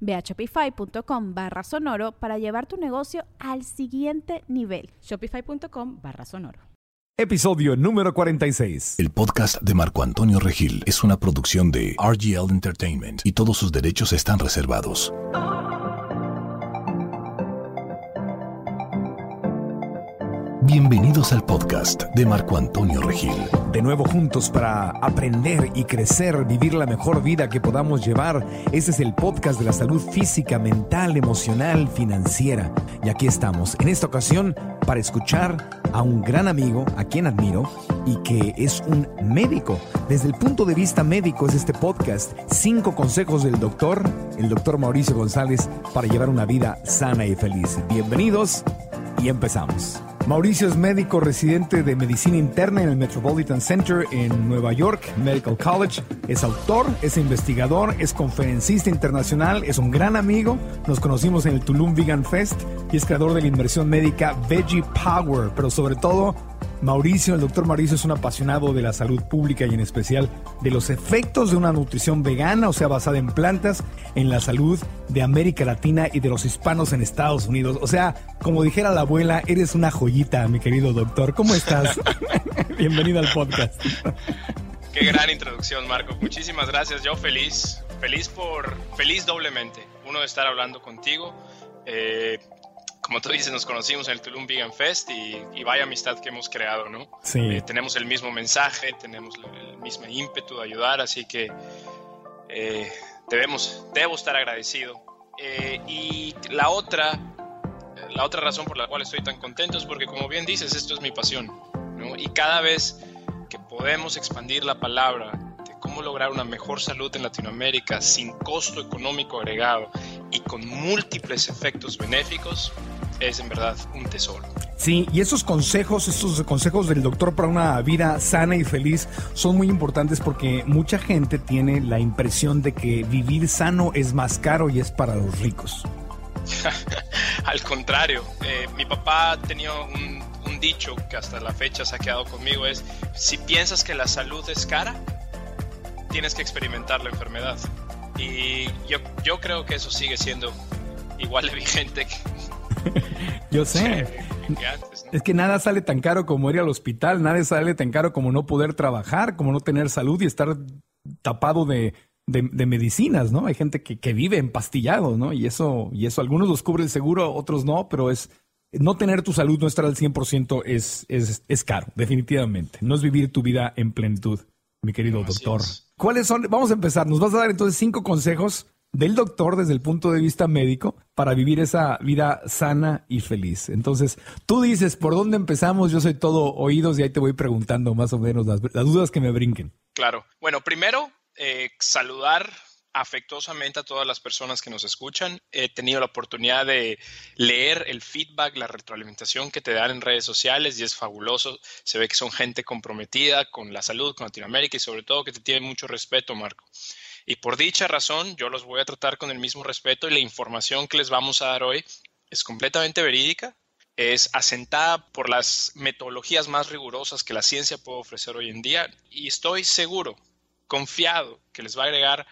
Ve a shopify.com barra sonoro para llevar tu negocio al siguiente nivel. Shopify.com barra sonoro. Episodio número 46. El podcast de Marco Antonio Regil es una producción de RGL Entertainment y todos sus derechos están reservados. Bienvenidos al podcast de Marco Antonio Regil. De nuevo juntos para aprender y crecer, vivir la mejor vida que podamos llevar. Este es el podcast de la salud física, mental, emocional, financiera. Y aquí estamos, en esta ocasión, para escuchar a un gran amigo, a quien admiro, y que es un médico. Desde el punto de vista médico es este podcast. Cinco consejos del doctor, el doctor Mauricio González, para llevar una vida sana y feliz. Bienvenidos y empezamos. Mauricio es médico residente de medicina interna en el Metropolitan Center en Nueva York Medical College. Es autor, es investigador, es conferencista internacional, es un gran amigo. Nos conocimos en el Tulum Vegan Fest y es creador de la inversión médica Veggie Power, pero sobre todo Mauricio, el doctor Mauricio es un apasionado de la salud pública y en especial de los efectos de una nutrición vegana, o sea, basada en plantas, en la salud de América Latina y de los hispanos en Estados Unidos. O sea, como dijera la abuela, eres una joyita, mi querido doctor. ¿Cómo estás? Bienvenido al podcast. Qué gran introducción, Marco. Muchísimas gracias. Yo feliz, feliz por, feliz doblemente. Uno de estar hablando contigo. Eh, como tú dices, nos conocimos en el Tulum Vegan Fest y, vaya amistad que hemos creado, ¿no? Sí. Eh, tenemos el mismo mensaje, tenemos el mismo ímpetu de ayudar, así que eh, debemos, debo estar agradecido. Eh, y la otra, la otra razón por la cual estoy tan contento es porque, como bien dices, esto es mi pasión, ¿no? Y cada vez que podemos expandir la palabra de cómo lograr una mejor salud en Latinoamérica sin costo económico agregado y con múltiples efectos benéficos, es en verdad un tesoro. Sí, y esos consejos, esos consejos del doctor para una vida sana y feliz son muy importantes porque mucha gente tiene la impresión de que vivir sano es más caro y es para los ricos. Al contrario, eh, mi papá tenía un, un dicho que hasta la fecha se ha quedado conmigo, es, si piensas que la salud es cara, tienes que experimentar la enfermedad. Y yo, yo creo que eso sigue siendo igual de vigente Yo sé. Es que nada sale tan caro como ir al hospital, nada sale tan caro como no poder trabajar, como no tener salud y estar tapado de, de, medicinas, ¿no? Hay gente que, que, vive empastillado, ¿no? Y eso, y eso algunos los cubre el seguro, otros no, pero es no tener tu salud, no estar al 100% es, es, es caro, definitivamente. No es vivir tu vida en plenitud, mi querido doctor. ¿Cuáles son? Vamos a empezar. Nos vas a dar entonces cinco consejos del doctor desde el punto de vista médico para vivir esa vida sana y feliz. Entonces, tú dices, ¿por dónde empezamos? Yo soy todo oídos y ahí te voy preguntando más o menos las, dudas que me brinquen. Claro. Bueno, primero, eh, saludar afectuosamente a todas las personas que nos escuchan. He tenido la oportunidad de leer el feedback, la retroalimentación que te dan en redes sociales y es fabuloso. Se ve que son gente comprometida con la salud, con Latinoamérica y sobre todo que te tienen mucho respeto, Marco. Y por dicha razón, yo los voy a tratar con el mismo respeto y la información que les vamos a dar hoy es completamente verídica, es asentada por las metodologías más rigurosas que la ciencia puede ofrecer hoy en día y estoy seguro, confiado, que les va a agregar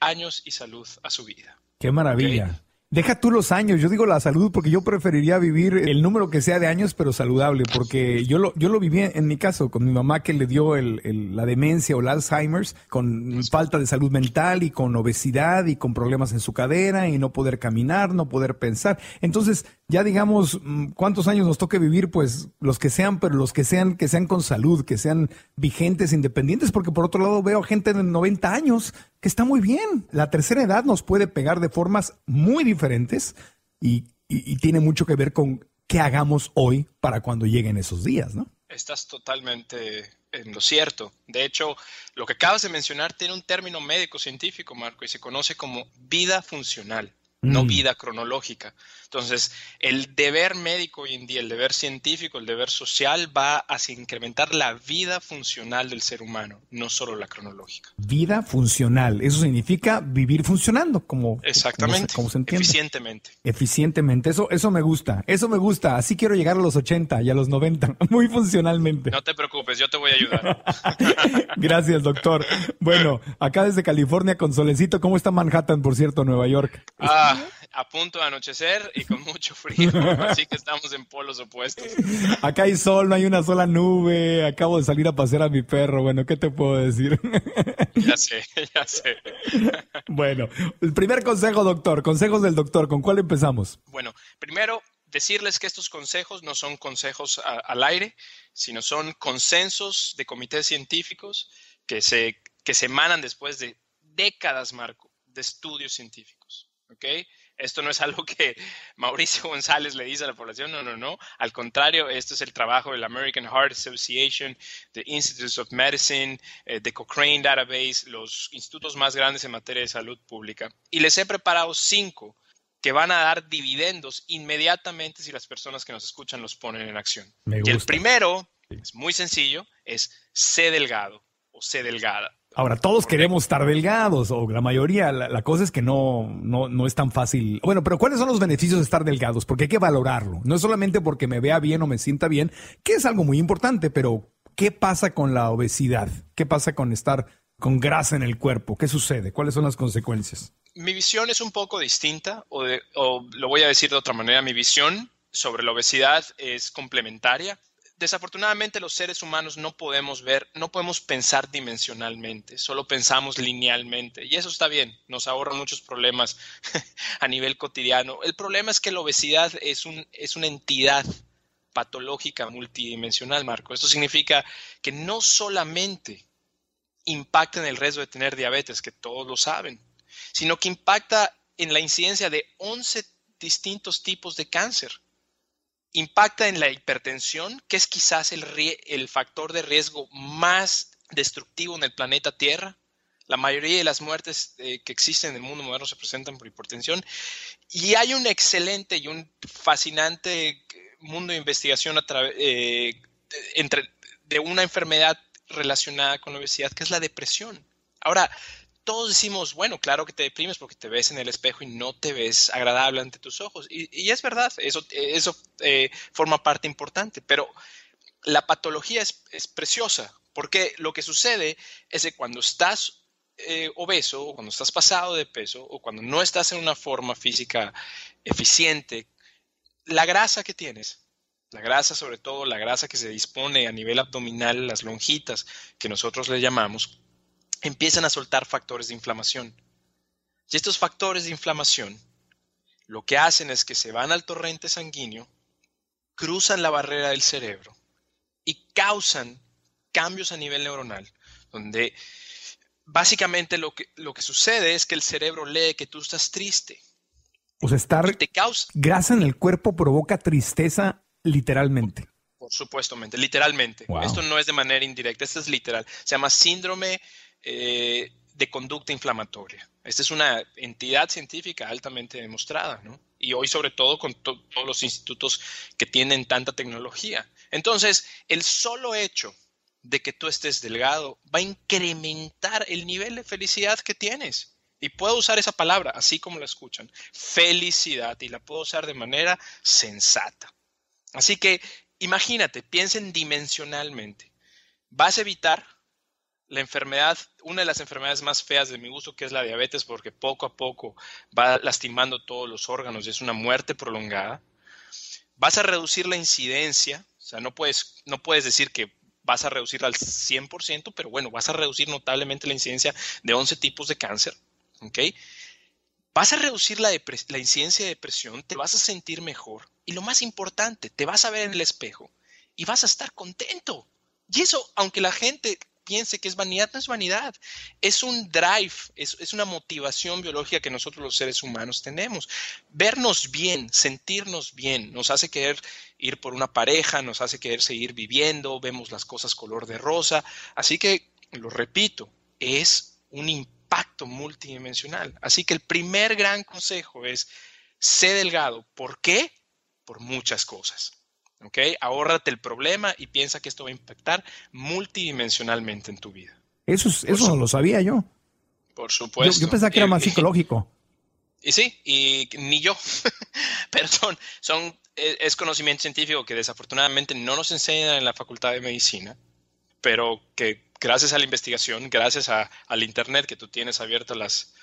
años y salud a su vida. Qué maravilla. Deja tú los años, yo digo la salud porque yo preferiría vivir el número que sea de años, pero saludable, porque yo lo, yo lo viví en mi caso con mi mamá que le dio el, la demencia o el Alzheimer's, con falta de salud mental y con obesidad y con problemas en su cadera y no poder caminar, no poder pensar. Entonces, ya digamos, mm, cuántos años nos toque vivir, pues los que sean, pero los que sean, que sean con salud, que sean vigentes, independientes, porque por otro lado veo gente de 90 años que está muy bien. La tercera edad nos puede pegar de formas muy diferentes y, y tiene mucho que ver con qué hagamos hoy para cuando lleguen esos días, ¿no? Estás totalmente en lo cierto. De hecho, lo que acabas de mencionar tiene un término médico científico, Marco, y se conoce como vida funcional no mm. vida cronológica. Entonces, el deber médico hoy en día, el deber científico, el deber social va a incrementar la vida funcional del ser humano, no solo la cronológica. Vida funcional, eso significa vivir funcionando, como, Exactamente, como se, entiende. Eficientemente. Eficientemente, eso, eso me gusta, eso me gusta, así quiero llegar a los 80 y a los 90, muy funcionalmente. No te preocupes, yo te voy a ayudar. Gracias, doctor. Bueno, acá desde California con Solecito, ¿cómo está Manhattan, por cierto, Nueva York? Ah, a punto de anochecer y con mucho frío, así que estamos en polos opuestos. Acá hay sol, no hay una sola nube, acabo de salir a pasear a mi perro, bueno, ¿qué te puedo decir? Ya sé, ya sé. Bueno, el primer consejo, doctor, consejos del doctor, ¿con cuál empezamos? Bueno, primero, decirles que estos consejos no son consejos al aire, sino son consensos de comités científicos que se, que se emanan después de décadas, Marco, de estudios científicos. ¿ok? Esto no es algo que Mauricio González le dice a la población, no, no, no. Al contrario, esto es el trabajo de la American Heart Association, de Institutes of Medicine, eh, de Cochrane Database, los institutos más grandes en materia de salud pública. Y les he preparado cinco que van a dar dividendos inmediatamente si las personas que nos escuchan los ponen en acción. Y el primero, es muy sencillo, es sé delgado o sé delgada. Ahora, todos queremos estar delgados, o la mayoría, la, cosa es que no, no, no, es tan fácil. Bueno, pero ¿cuáles son los beneficios de estar delgados? Porque hay que valorarlo. No es solamente porque me vea bien o me sienta bien, que es algo muy importante, pero ¿qué pasa con la obesidad? ¿Qué pasa con estar con grasa en el cuerpo? ¿Qué sucede? ¿Cuáles son las consecuencias? Mi visión es un poco distinta, o, o lo voy a decir de otra manera, mi visión sobre la obesidad es complementaria desafortunadamente los seres humanos no podemos ver, no podemos pensar dimensionalmente, solo pensamos linealmente. Y eso está bien, nos ahorra muchos problemas a nivel cotidiano. El problema es que la obesidad es, un, es una entidad patológica multidimensional, Marco. Esto significa que no solamente impacta en el riesgo de tener diabetes, que todos lo saben, sino que impacta en la incidencia de 11 distintos tipos de cáncer impacta en la hipertensión, que es quizás el, el factor de riesgo más destructivo en el planeta Tierra. La mayoría de las muertes eh, que existen en el mundo moderno se presentan por hipertensión. Y hay un excelente y un fascinante mundo de investigación a eh, entre, de una enfermedad relacionada con la obesidad, que es la depresión. Ahora, todos decimos, bueno, claro que te deprimes porque te ves en el espejo y no te ves agradable ante tus ojos. Y, es verdad, eso, eso eh, forma parte importante, pero la patología es, preciosa porque lo que sucede es que cuando estás eh, obeso o cuando estás pasado de peso o cuando no estás en una forma física eficiente, la grasa que tienes, la grasa sobre todo, la grasa que se dispone a nivel abdominal, las lonjitas que nosotros le llamamos, empiezan a soltar factores de inflamación. Y estos factores de inflamación lo que hacen es que se van al torrente sanguíneo, cruzan la barrera del cerebro y causan cambios a nivel neuronal, donde básicamente lo que, lo que sucede es que el cerebro lee que tú estás triste. O sea, estar te causa... grasa en el cuerpo provoca tristeza literalmente. Por supuesto, literalmente. Esto no es de manera indirecta, esto es literal. Se llama síndrome eh, de conducta inflamatoria. Esta es una entidad científica altamente demostrada, ¿no? Y hoy sobre todo con todos los institutos que tienen tanta tecnología. Entonces, el solo hecho de que tú estés delgado va a incrementar el nivel de felicidad que tienes. Y puedo usar esa palabra, así como la escuchan, felicidad, y la puedo usar de manera sensata. Así que imagínate, piensen dimensionalmente. Vas a evitar la enfermedad, una de las enfermedades más feas de mi gusto, que es la diabetes, porque poco a poco va lastimando todos los órganos y es una muerte prolongada. Vas a reducir la incidencia, o sea, no puedes, no puedes decir que vas a reducir al 100%, pero bueno, vas a reducir notablemente la incidencia de 11 tipos de cáncer, ¿ok? Vas a reducir la, la incidencia de depresión, te vas a sentir mejor, Y lo más importante, te vas a ver en el espejo y vas a estar contento. Y eso, aunque la gente piense que es vanidad, no es vanidad, es un drive, es, una motivación biológica que nosotros los seres humanos tenemos. Vernos bien, sentirnos bien, nos hace querer ir por una pareja, nos hace querer seguir viviendo, vemos las cosas color de rosa. Así que, lo repito, es un impacto multidimensional. Así que el primer gran consejo es, sé delgado. ¿Por qué? Por muchas cosas. ¿Ok? Ahórrate el problema y piensa que esto va a impactar multidimensionalmente en tu vida. Eso, eso no lo sabía yo. Por supuesto. Yo, pensaba que era más psicológico. Y sí, y ni yo. Perdón, son, e, es conocimiento científico que desafortunadamente no nos enseñan en la Facultad de Medicina, pero que gracias a la investigación, gracias al Internet que tú tienes abiertas las,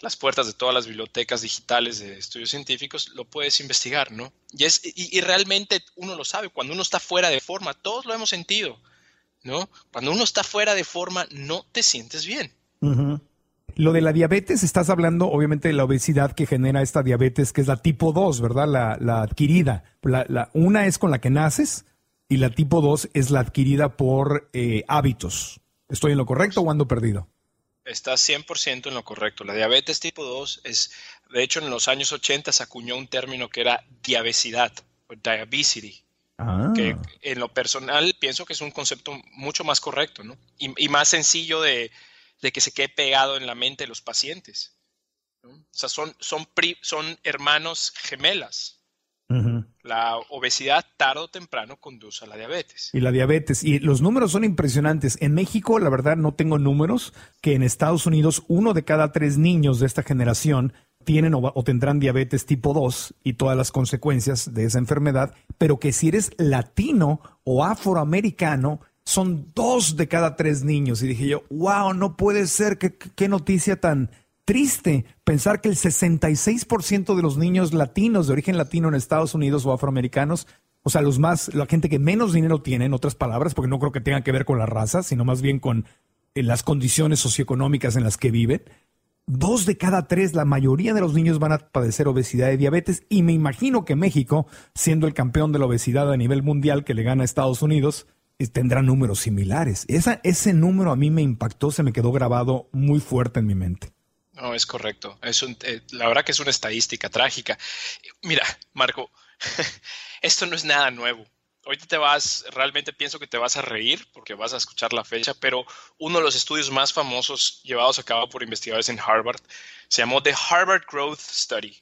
las puertas de todas las bibliotecas digitales de estudios científicos, lo puedes investigar, ¿no? Y, es, y, realmente uno lo sabe, cuando uno está fuera de forma, todos lo hemos sentido, ¿no? Cuando uno está fuera de forma, no te sientes bien. Lo de la diabetes, estás hablando obviamente de la obesidad que genera esta diabetes, que es la tipo 2, ¿verdad? La, adquirida. La, una es con la que naces y la tipo 2 es la adquirida por eh, hábitos. ¿Estoy en lo correcto o ando perdido? Estás 100% en lo correcto. La diabetes tipo 2 es, de hecho, en los años 80 se acuñó un término que era diabesidad o diabesity. Ah. Que en lo personal pienso que es un concepto mucho más correcto ¿no? y, más sencillo de, que se quede pegado en la mente de los pacientes. O sea, son, son, son hermanos gemelas. La obesidad tarde o temprano conduce a la diabetes. Y la diabetes. Y los números son impresionantes. En México, la verdad, no tengo números, que en Estados Unidos uno de cada tres niños de esta generación tienen o, tendrán diabetes tipo 2 y todas las consecuencias de esa enfermedad, pero que si eres latino o afroamericano, son dos de cada tres niños. Y dije yo, wow, no puede ser, qué noticia tan, triste pensar que el 66% de los niños latinos de origen latino en Estados Unidos o afroamericanos, o sea, los más, la gente que menos dinero tiene, en otras palabras, porque no creo que tenga que ver con la raza, sino más bien con eh, las condiciones socioeconómicas en las que viven. Dos de cada tres, la mayoría de los niños van a padecer obesidad y diabetes, y me imagino que México, siendo el campeón de la obesidad a nivel mundial que le gana a Estados Unidos, eh, tendrá números similares. Esa, ese número a mí me impactó, se me quedó grabado muy fuerte en mi mente. No, es correcto. Es eh, la verdad que es una estadística trágica. Mira, Marco, esto no es nada nuevo. Ahorita te vas, realmente pienso que te vas a reír porque vas a escuchar la fecha, pero uno de los estudios más famosos llevados a cabo por investigadores en Harvard se llamó The Harvard Growth Study,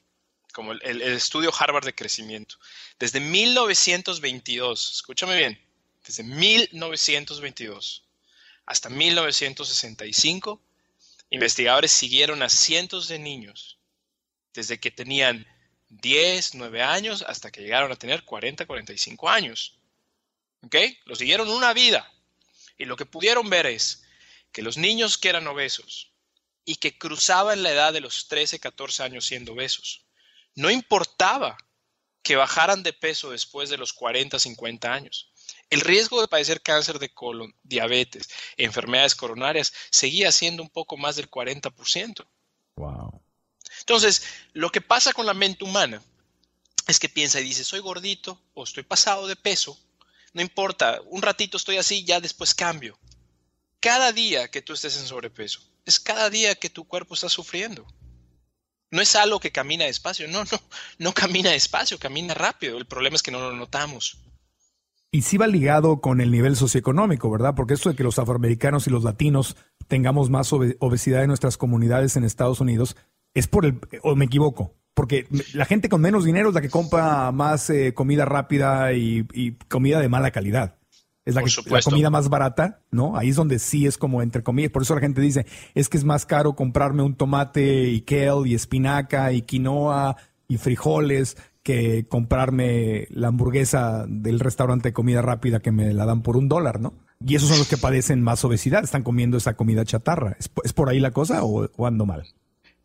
como el estudio Harvard de crecimiento. Desde 1922, escúchame bien, desde 1922 hasta 1965 Investigadores siguieron a cientos de niños desde que tenían 10, 9 años hasta que llegaron a tener 40, 45 años. ¿Ok? Los siguieron una vida. Y lo que pudieron ver es que los niños que eran obesos y que cruzaban la edad de los 13, 14 años siendo obesos, no importaba que bajaran de peso después de los 40, 50 años. El riesgo de padecer cáncer de colon, diabetes, enfermedades coronarias seguía siendo un poco más del 40%. Wow. Entonces, lo que pasa con la mente humana es que piensa y dice, soy gordito o estoy pasado de peso, no importa, un ratito estoy así, ya después cambio. Cada día que tú estés en sobrepeso, es cada día que tu cuerpo está sufriendo. No es algo que camina despacio, no, no, no camina despacio, camina rápido. El problema es que no lo notamos. Y sí va ligado con el nivel socioeconómico, ¿verdad? Porque esto de que los afroamericanos y los latinos tengamos más obesidad en nuestras comunidades en Estados Unidos es por el, o me equivoco, porque la gente con menos dinero es la que compra más eh, comida rápida y, comida de mala calidad. Es la, la, comida más barata, ¿no? Ahí es donde sí es como entre comillas. Por eso la gente dice, es que es más caro comprarme un tomate y kale y espinaca y quinoa y frijoles que comprarme la hamburguesa del restaurante de comida rápida que me la dan por un dólar, ¿no? Y esos son los que padecen más obesidad, están comiendo esa comida chatarra. ¿Es, por ahí la cosa o, ando mal?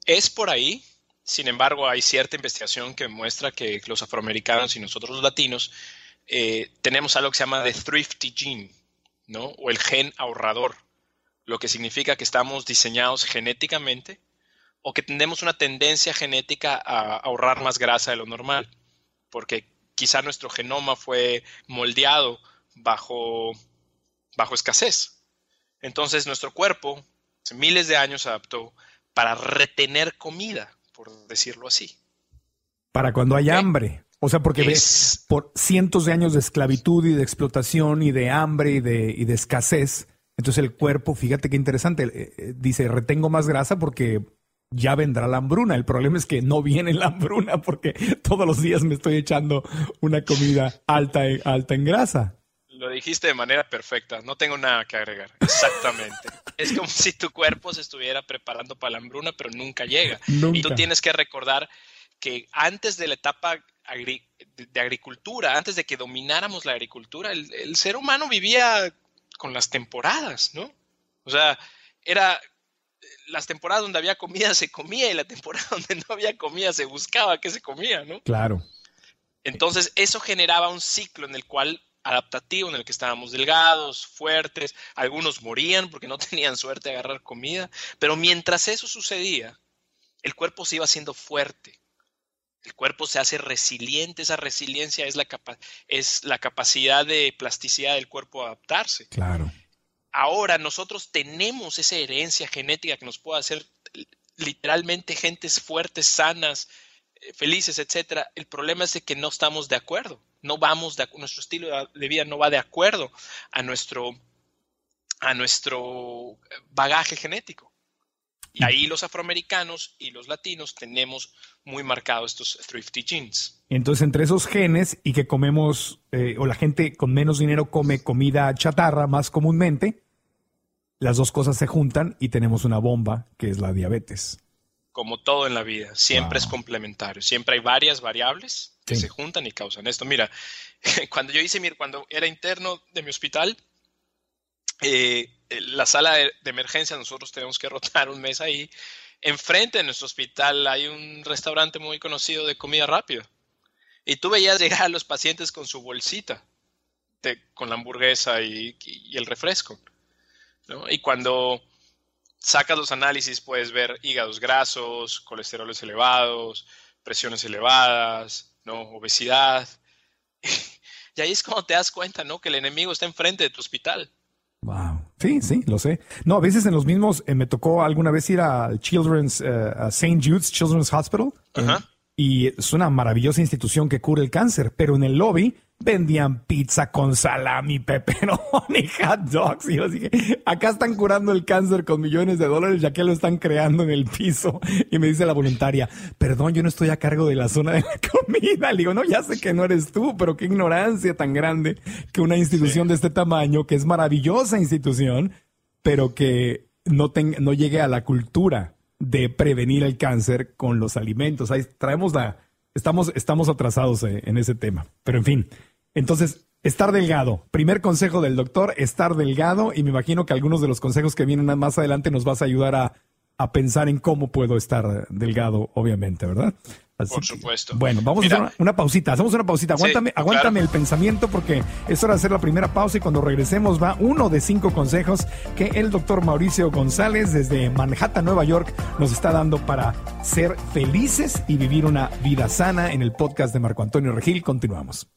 Es por ahí. Sin embargo, hay cierta investigación que muestra que los afroamericanos y nosotros los latinos eh, tenemos algo que se llama the thrifty gene, ¿no? O el gen ahorrador, lo que significa que estamos diseñados genéticamente o que tenemos una tendencia genética a ahorrar más grasa de lo normal, porque quizá nuestro genoma fue moldeado bajo, bajo escasez. Entonces nuestro cuerpo, hace miles de años, se adaptó para retener comida, por decirlo así. Para cuando hay hambre. O sea, porque ves por cientos de años de esclavitud y de explotación y de hambre y de, y de escasez, entonces el cuerpo, fíjate qué interesante, eh, eh, dice, retengo más grasa porque ya vendrá la hambruna. El problema es que no viene la hambruna porque todos los días me estoy echando una comida alta en, alta en grasa. Lo dijiste de manera perfecta, no tengo nada que agregar. Exactamente. es como si tu cuerpo se estuviera preparando para la hambruna, pero nunca llega. Y tú tienes que recordar que antes de la etapa de agricultura, antes de que domináramos la agricultura, el ser humano vivía con las temporadas, ¿no? O sea, era las temporadas donde había comida se comía y la temporada donde no había comida se buscaba qué se comía, ¿no? Claro. Entonces, eso generaba un ciclo en el cual adaptativo en el que estábamos delgados, fuertes, algunos morían porque no tenían suerte de agarrar comida, pero mientras eso sucedía, el cuerpo se iba haciendo fuerte. El cuerpo se hace resiliente, esa resiliencia es la, es la capacidad de plasticidad del cuerpo a adaptarse. Claro. Ahora nosotros tenemos esa herencia genética que nos puede hacer literalmente gentes fuertes, sanas, eh, felices, etcétera. El problema es de que no estamos de acuerdo. No vamos de nuestro estilo de vida no va de acuerdo a nuestro a nuestro bagaje genético. Y ahí los afroamericanos y los latinos tenemos muy marcados estos thrifty genes. Entonces, entre esos genes y que comemos, eh, o la gente con menos dinero come comida chatarra más comúnmente, las dos cosas se juntan y tenemos una bomba que es la diabetes. Como todo en la vida, siempre es complementario. Siempre hay varias variables que se juntan y causan esto. Mira, cuando yo hice mi, cuando era interno de mi hospital, eh, la sala de, emergencia, nosotros tenemos que rotar un mes ahí. Enfrente de nuestro hospital hay un restaurante muy conocido de comida rápida. Y tú veías llegar a los pacientes con su bolsita, con la hamburguesa y, el refresco. Y cuando sacas los análisis puedes ver hígados grasos, colesteroles elevados, presiones elevadas, ¿no? obesidad. Y ahí es cuando te das cuenta ¿no? que el enemigo está enfrente de tu hospital. Wow. Sí, sí, lo sé. No, a veces en los mismos, eh, me tocó alguna vez ir al Children's, uh, St. Jude's Children's Hospital. Ajá. y es una maravillosa institución que cura el cáncer, pero en el lobby vendían pizza con salami, pepperoni, hot dogs. Y yo dije, acá están curando el cáncer con millones de dólares, ya que lo están creando en el piso. Y me dice la voluntaria, perdón, yo no estoy a cargo de la zona de la comida. Le digo, no, ya sé que no eres tú, pero qué ignorancia tan grande que una institución de este tamaño, que es maravillosa institución, pero que no, no llegue a la cultura de prevenir el cáncer con los alimentos. Ahí traemos la, estamos, estamos atrasados eh, en ese tema. Pero en fin, entonces, estar delgado. Primer consejo del doctor, estar delgado. Y me imagino que algunos de los consejos que vienen más adelante nos vas a ayudar a, pensar en cómo puedo estar delgado, obviamente, ¿verdad? Por supuesto. bueno, vamos a hacer una, pausita. Hacemos una pausita. Aguántame, aguántame el pensamiento porque es hora de hacer la primera pausa y cuando regresemos va uno de cinco consejos que el doctor Mauricio González desde Manhattan, Nueva York, nos está dando para ser felices y vivir una vida sana en el podcast de Marco Antonio Regil. Continuamos.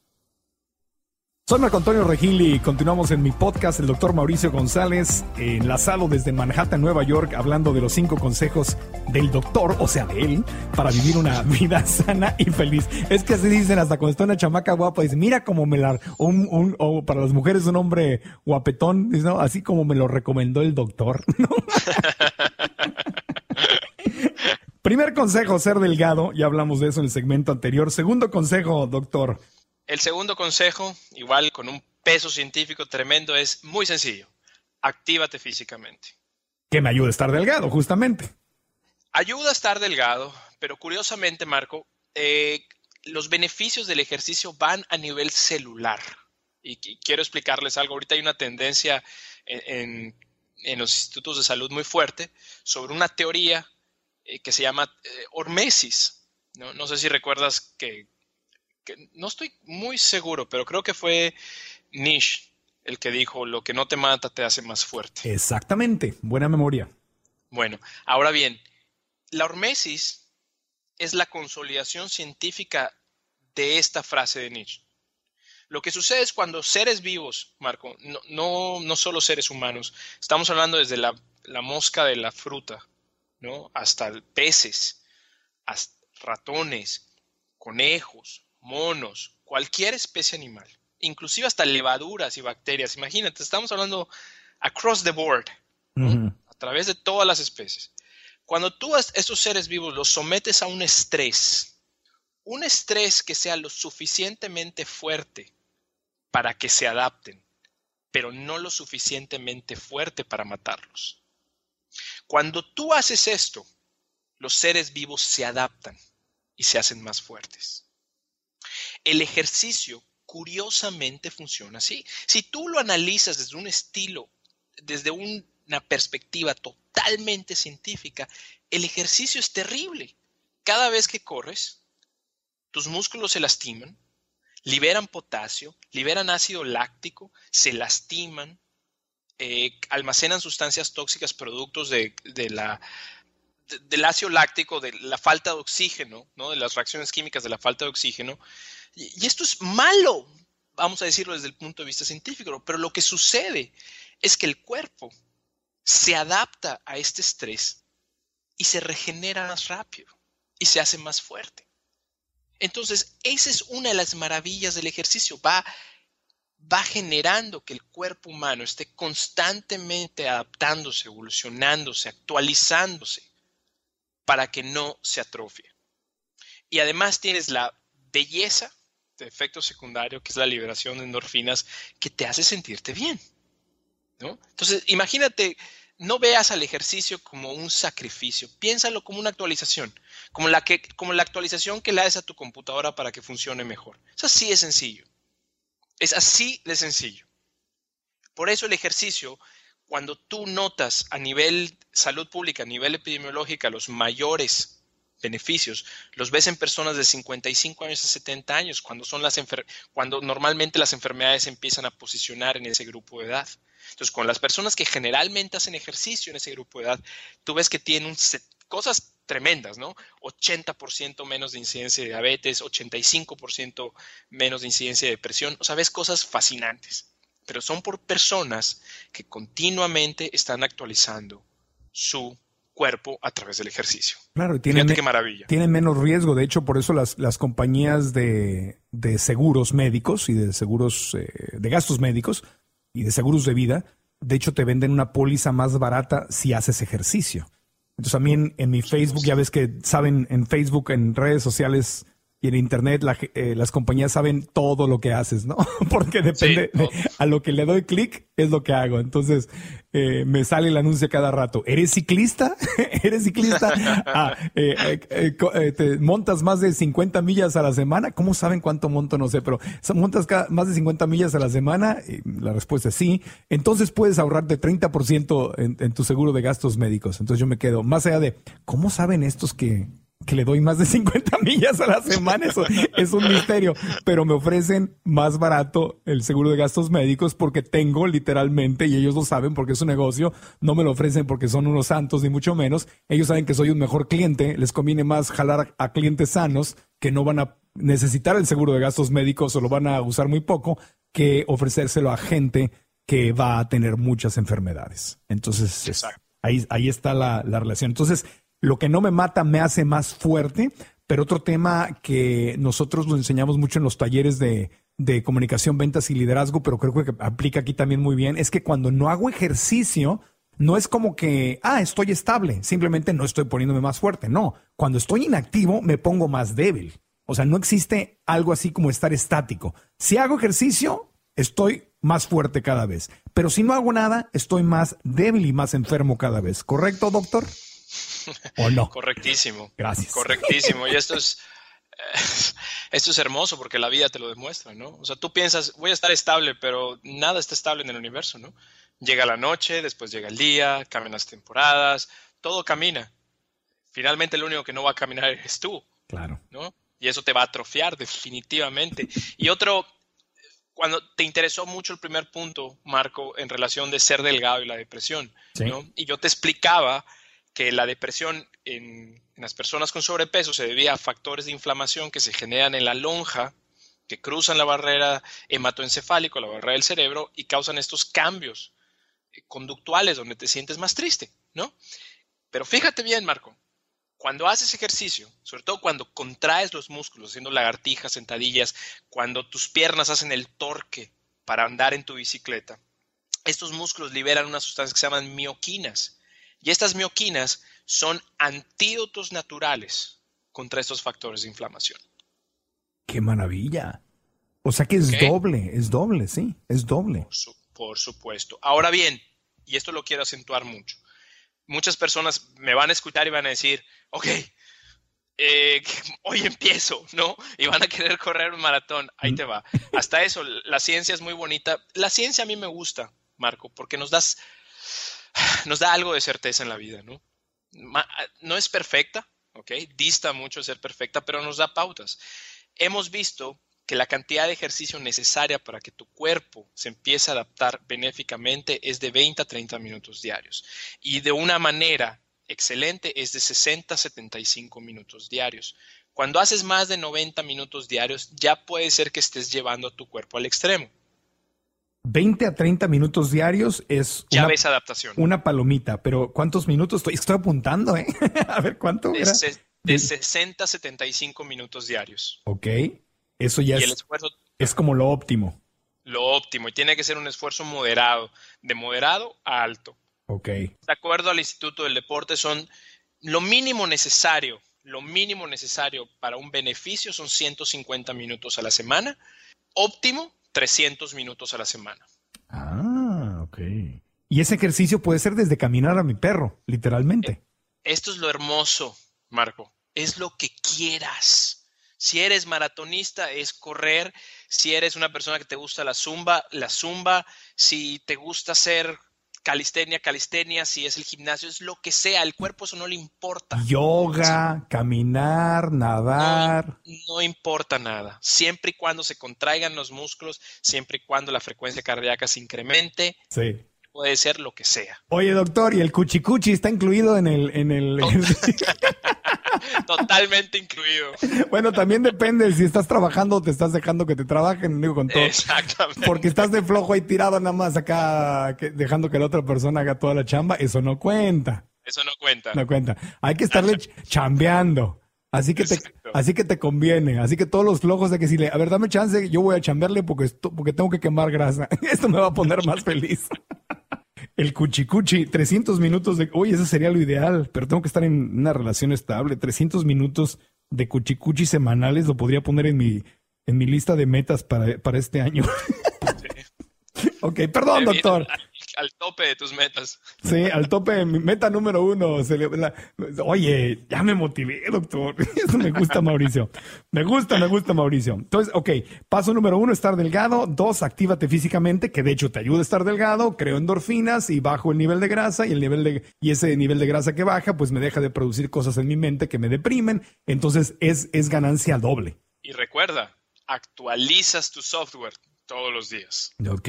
Soy Marco Antonio Regil y continuamos en mi podcast, el doctor Mauricio González, enlazado desde Manhattan, Nueva York, hablando de los cinco consejos del doctor, o sea, de él, para vivir una vida sana y feliz. Es que así dicen hasta cuando está una chamaca guapa, dice, mira cómo me la, un, un, o para las mujeres un hombre guapetón, así como me lo recomendó el doctor. Primer consejo, ser delgado, ya hablamos de eso en el segmento anterior. Segundo consejo, doctor, el segundo consejo, igual con un peso científico tremendo, es muy sencillo. Actívate físicamente. Que me ayuda a estar delgado, justamente. Ayuda a estar delgado, pero curiosamente, Marco, eh, los beneficios del ejercicio van a nivel celular. Y, quiero explicarles algo. Ahorita hay una tendencia en, los institutos de salud muy fuerte sobre una teoría eh, que se llama eh, hormesis. ¿no? sé si recuerdas que no estoy muy seguro, pero creo que fue Nish el que dijo, lo que no te mata te hace más fuerte. Exactamente, buena memoria. Bueno, ahora bien, la hormesis es la consolidación científica de esta frase de Nietzsche. Lo que sucede es cuando seres vivos, Marco, no, no, solo seres humanos, estamos hablando desde la, mosca de la fruta, ¿no? Hasta peces, hasta ratones, conejos, monos, cualquier especie animal, inclusive hasta levaduras y bacterias. Imagínate, estamos hablando across the board, a través de todas las especies. Cuando tú a estos seres vivos los sometes a un estrés, un estrés que sea lo suficientemente fuerte para que se adapten, pero no lo suficientemente fuerte para matarlos. Cuando tú haces esto, los seres vivos se adaptan y se hacen más fuertes. El ejercicio, curiosamente, funciona así. Si tú lo analizas desde un estilo, desde una perspectiva totalmente científica, el ejercicio es terrible. Cada vez que corres, tus músculos se lastiman, liberan potasio, liberan ácido láctico, se lastiman, eh, almacenan sustancias tóxicas productos de, la, del ácido láctico, de la falta de oxígeno, ¿no? de las reacciones químicas de la falta de oxígeno. Y, esto es malo, vamos a decirlo desde el punto de vista científico, pero lo que sucede es que el cuerpo se adapta a este estrés y se regenera más rápido y se hace más fuerte. Entonces, esa es una de las maravillas del ejercicio. Va, va generando que el cuerpo humano esté constantemente adaptándose, evolucionándose, actualizándose para que no se atrofie. Y además tienes la belleza de efecto secundario, que es la liberación de endorfinas, que te hace sentirte bien. ¿no? Entonces, imagínate no veas al ejercicio como un sacrificio, piénsalo como una actualización, como la, que, como la actualización que le das a tu computadora para que funcione mejor. Es así de sencillo. Es así de sencillo. Por eso el ejercicio, cuando tú notas a nivel salud pública, a nivel epidemiológica, los mayores beneficios, los ves en personas de 55 años a 70 años, cuando, son las cuando normalmente las enfermedades empiezan a posicionar en ese grupo de edad. Entonces, con las personas que generalmente hacen ejercicio en ese grupo de edad, tú ves que tienen cosas tremendas, ¿no? 80% menos de incidencia de diabetes, 85% menos de incidencia de depresión, o sea, ves cosas fascinantes, pero son por personas que continuamente están actualizando su cuerpo a través del ejercicio. Claro, y tienen, qué maravilla. tienen menos riesgo. De hecho, por eso las, las compañías de, de, seguros médicos y de seguros eh, de gastos médicos y de seguros de vida, de hecho te venden una póliza más barata si haces ejercicio. Entonces a mí en, mi Facebook, ya ves que saben en Facebook, en redes sociales y en Internet, eh, las compañías saben todo lo que haces, ¿no? Porque depende a lo que le doy clic es lo que hago. Entonces, eh, me sale el anuncio cada rato. ¿Eres ciclista? ¿Eres ciclista? Ah, eh, eh, ¿Te montas más de 50 millas a la semana? ¿Cómo saben cuánto monto? No sé, pero ¿montas más de 50 millas a la semana? la respuesta es sí. Entonces puedes ahorrarte 30% en, en tu seguro de gastos médicos. Entonces yo me quedo, más allá de, ¿cómo saben estos que, que le doy más de 50 millas a la semana, eso es un misterio, pero me ofrecen más barato el seguro de gastos médicos porque tengo literalmente, y ellos lo saben porque es un negocio, no me lo ofrecen porque son unos santos ni mucho menos, ellos saben que soy un mejor cliente, les conviene más jalar a clientes sanos que no van a necesitar el seguro de gastos médicos o lo van a usar muy poco, que ofrecérselo a gente que va a tener muchas enfermedades. Entonces, ahí, ahí está la, la relación. Entonces, lo que no me mata me hace más fuerte, pero otro tema que nosotros lo enseñamos mucho en los talleres de, comunicación, ventas y liderazgo, pero creo que aplica aquí también muy bien, es que cuando no hago ejercicio, no es como que, ah, estoy estable, simplemente no estoy poniéndome más fuerte. No, cuando estoy inactivo me pongo más débil. O sea, no existe algo así como estar estático. Si hago ejercicio, estoy más fuerte cada vez. Pero si no hago nada, estoy más débil y más enfermo cada vez. ¿Correcto, doctor? ¿O no? Correctísimo. Gracias. Correctísimo. Y esto es, esto es hermoso porque la vida te lo demuestra, ¿no? O sea, tú piensas, voy a estar estable, pero nada está estable en el universo, ¿no? Llega la noche, después llega el día, cambian las temporadas, todo camina. Finalmente, lo único que no va a caminar es tú. Claro. ¿No? Y eso te va a atrofiar definitivamente. Y otro, cuando te interesó mucho el primer punto, Marco, en relación de ser delgado y la depresión, ¿no? Y yo te explicaba que la depresión en las personas con sobrepeso se debía a factores de inflamación que se generan en la lonja, que cruzan la barrera hematoencefálica, la barrera del cerebro, y causan estos cambios eh, conductuales donde te sientes más triste, ¿no? Pero fíjate bien, Marco, cuando haces ejercicio, sobre todo cuando contraes los músculos, haciendo lagartijas, sentadillas, cuando tus piernas hacen el torque para andar en tu bicicleta, estos músculos liberan unas sustancias que se llaman mioquinas. Y estas mioquinas son antídotos naturales contra estos factores de inflamación. ¡Qué maravilla! O sea que es doble, es doble, sí, es doble. por supuesto. Ahora bien, y esto lo quiero acentuar mucho, muchas personas me van a escuchar y van a decir, ok, eh, hoy empiezo, ¿no? Y van a querer correr un maratón, ahí te va. Hasta eso, la ciencia es muy bonita. La ciencia a mí me gusta, Marco, porque nos das, nos da algo de certeza en la vida, ¿no? No es perfecta, ¿ok? Dista mucho de ser perfecta, pero nos da pautas. Hemos visto que la cantidad de ejercicio necesaria para que tu cuerpo se empiece a adaptar benéficamente es de 20 a 30 minutos diarios. Y de una manera excelente es de 60 a 75 minutos diarios. Cuando haces más de 90 minutos diarios, ya puede ser que estés llevando a tu cuerpo al extremo. 20 a 30 minutos diarios es ya una, ves adaptación. Una palomita, pero ¿cuántos minutos estoy? Estoy apuntando, ¿eh? a ver cuánto. De, de 60 a 75 minutos diarios. Ok. Eso ya es, es como lo óptimo. Lo óptimo. Y tiene que ser un esfuerzo moderado, de moderado a alto. Ok. De acuerdo al Instituto del Deporte, son lo mínimo necesario, lo mínimo necesario para un beneficio son 150 minutos a la semana. Óptimo, 300 minutos a la semana. Ah, ok. Y ese ejercicio puede ser desde caminar a mi perro, literalmente. Esto es lo hermoso, Marco. Es lo que quieras. Si eres maratonista, es correr. Si eres una persona que te gusta la zumba, la zumba. Si te gusta hacer calistenia, calistenia. Si es el gimnasio, es lo que sea. El cuerpo eso no le importa. Yoga, caminar, nadar. No, importa nada. Siempre y cuando se contraigan los músculos, siempre y cuando la frecuencia cardíaca se incremente. Sí puede ser lo que sea. Oye, doctor, ¿y el cuchicuchi está incluido en el... En el... Totalmente incluido. Bueno, también depende si estás trabajando o te estás dejando que te trabajen, digo, con todo. Exactamente. Porque estás de flojo ahí tirado nada más acá, dejando que la otra persona haga toda la chamba, eso no cuenta. Eso no cuenta. No cuenta. Hay que estarle chambeando. Así que, te, así que te conviene. Así que todos los flojos de que si le, a ver, dame chance, yo voy a chambearle porque, porque tengo que quemar grasa. Esto me va a poner más feliz. El cuchicuchi, 300 minutos de... Oye, eso sería lo ideal, pero tengo que estar en una relación estable. 300 minutos de cuchicuchi semanales lo podría poner en mi, en mi lista de metas para, para este año. ok, perdón, doctor al tope de tus metas. Sí, al tope de mi meta número uno. oye, ya me motivé, doctor. Eso me gusta, Mauricio. Me gusta, me gusta, Mauricio. Entonces, ok, paso número uno, estar delgado. Dos, actívate físicamente, que de hecho te ayuda a estar delgado. Creo endorfinas y bajo el nivel de grasa y el nivel de, y ese nivel de grasa que baja, pues me deja de producir cosas en mi mente que me deprimen. Entonces es, es ganancia doble. Y recuerda, actualizas tu software todos los días. Ok.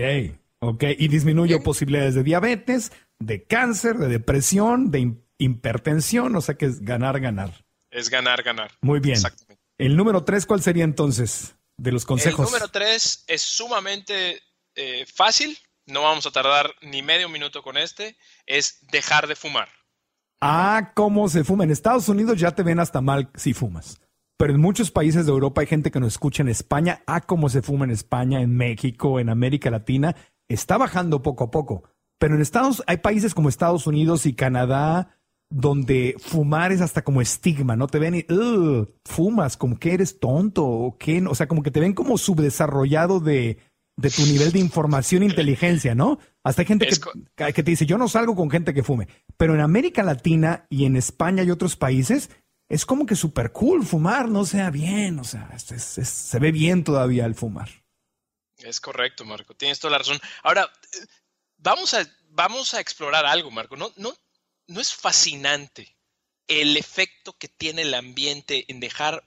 Ok, y disminuyo posibilidades de diabetes, de cáncer, de depresión, de hipertensión, o sea que es ganar, ganar. Es ganar, ganar. Muy bien. Exactamente. El número tres, ¿cuál sería entonces de los consejos? El número tres es sumamente eh, fácil, no vamos a tardar ni medio minuto con este, es dejar de fumar. Ah, ¿cómo se fuma? En Estados Unidos ya te ven hasta mal si fumas. Pero en muchos países de Europa hay gente que nos escucha en España, ah, cómo se fuma en España, en México, en América Latina, está bajando poco a poco. Pero en Estados, hay países como Estados Unidos y Canadá donde fumar es hasta como estigma, ¿no? Te ven y, fumas, como que eres tonto, o qué, o sea, como que te ven como subdesarrollado de, de tu nivel de información e inteligencia, ¿no? Hasta hay gente que, que, te dice, yo no salgo con gente que fume. Pero en América Latina y en España y otros países, es como que súper cool fumar, no sea bien, o sea, se ve bien todavía el fumar. Es correcto, Marco. Tienes toda la razón. Ahora, vamos a, vamos a explorar algo, Marco. No, no, no es fascinante el efecto que tiene el ambiente en dejar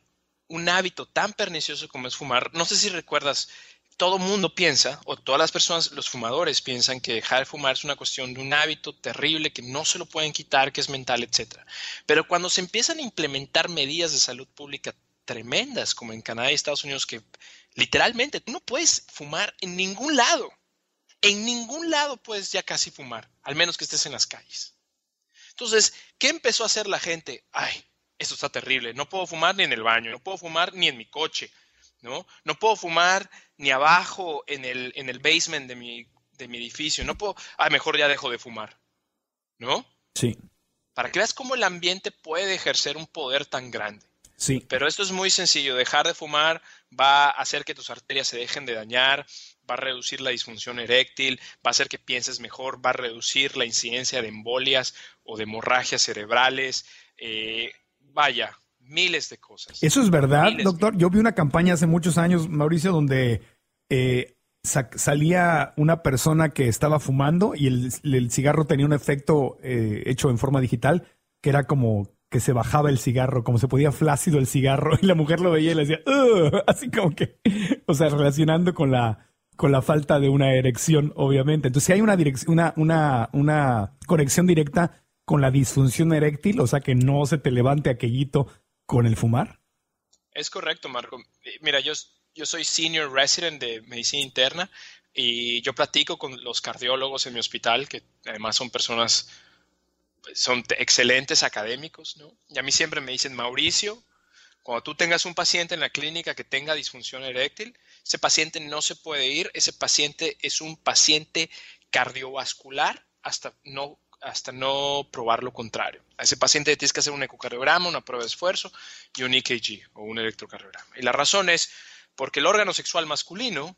un hábito tan pernicioso como es fumar. No sé si recuerdas todo mundo piensa, o todas las personas, los fumadores piensan que dejar de fumar es una cuestión de un hábito terrible que no se lo pueden quitar, que es mental, etc. Pero cuando se empiezan a implementar medidas de salud pública tremendas, como en Canadá y Estados Unidos, que literalmente tú no puedes fumar en ningún lado. En ningún lado puedes ya casi fumar, al menos que estés en las calles. Entonces, ¿qué empezó a hacer la gente? Ay, esto está terrible, no puedo fumar ni en el baño, no puedo fumar ni en mi coche, ¿no? No puedo fumar ni abajo en el, en el basement de mi, de mi edificio, no puedo, ah, mejor ya dejo de fumar, ¿no? Sí. Para que veas cómo el ambiente puede ejercer un poder tan grande. Sí. Pero esto es muy sencillo. Dejar de fumar va a hacer que tus arterias se dejen de dañar, va a reducir la disfunción eréctil, va a hacer que pienses mejor, va a reducir la incidencia de embolias o de hemorragias cerebrales. Eh, vaya, miles de cosas. Eso es verdad, Miles, doctor. Yo vi una campaña hace muchos años, Mauricio, donde eh, sa- salía una persona que estaba fumando y el, el cigarro tenía un efecto eh, hecho en forma digital, que era como que se bajaba el cigarro, como se podía flácido el cigarro, y la mujer lo veía y le decía, "Ugh", así como que, o sea, relacionando con la con la falta de una erección, obviamente. Entonces, si hay una, una, una, una conexión directa con la disfunción eréctil, o sea, que no se te levante aquellito con el fumar. Es correcto, Marco. Eh, Mira, yo, yo soy senior resident de medicina interna y yo platico con los cardiólogos en mi hospital, que además son personas, son te- excelentes académicos, ¿no? Y a mí siempre me dicen, Mauricio, cuando tú tengas un paciente en la clínica que tenga disfunción eréctil, ese paciente no se puede ir, ese paciente es un paciente cardiovascular hasta no, hasta no probar lo contrario. A ese paciente tienes que hacer un ecocardiograma, una prueba de esfuerzo y un EKG o un electrocardiograma. Y la razón es porque el órgano sexual masculino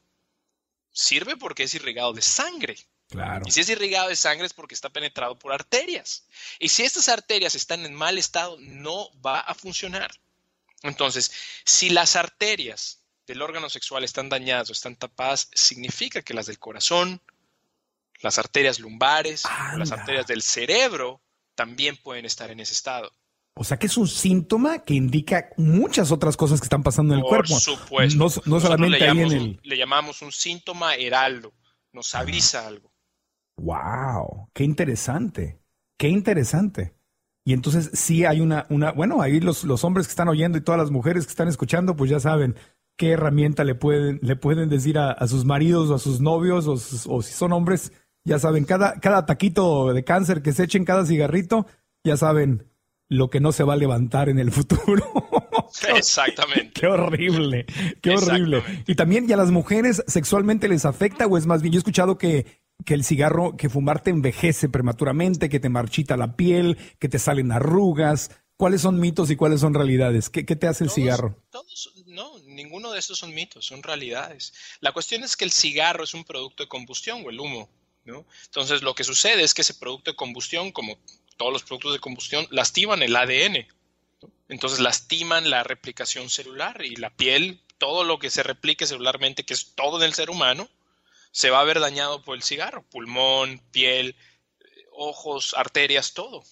sirve porque es irrigado de sangre. Claro. Y si es irrigado de sangre es porque está penetrado por arterias. Y si estas arterias están en mal estado, no va a funcionar. Entonces, si las arterias del órgano sexual están dañadas o están tapadas, significa que las del corazón, las arterias lumbares, o las arterias del cerebro también pueden estar en ese estado. O sea que es un síntoma que indica muchas otras cosas que están pasando en el Por cuerpo. supuesto. No, no solamente le ahí en llamamos, el. un, le llamamos un síntoma heraldo. Nos avisa algo. Wow, qué interesante. Qué interesante. Y entonces sí hay una, una, bueno, ahí los, los hombres que están oyendo y todas las mujeres que están escuchando, pues ya saben qué herramienta le pueden, le pueden decir a, a sus maridos o a sus novios, o, sus- o si son hombres, ya saben, cada, cada taquito de cáncer que se echen, cada cigarrito, ya saben lo que no se va a levantar en el futuro. Exactamente. Qué horrible, qué horrible. Y también, ¿y a las mujeres sexualmente les afecta o es más bien? Yo he escuchado que, que el cigarro, que fumar te envejece prematuramente, que te marchita la piel, que te salen arrugas. ¿Cuáles son mitos y cuáles son realidades? ¿Qué, qué te hace el Todos- cigarro? todos- no, ninguno de estos son mitos, son realidades. La cuestión es que el cigarro es un producto de combustión o el humo, ¿no? Entonces lo que sucede es que ese producto de combustión, como todos los productos de combustión, lastiman el ADN. ¿no? Entonces lastiman la replicación celular y la piel, todo lo que se replique celularmente, que es todo en el ser humano, se va a ver dañado por el cigarro. Pulmón, piel, ojos, arterias, todo.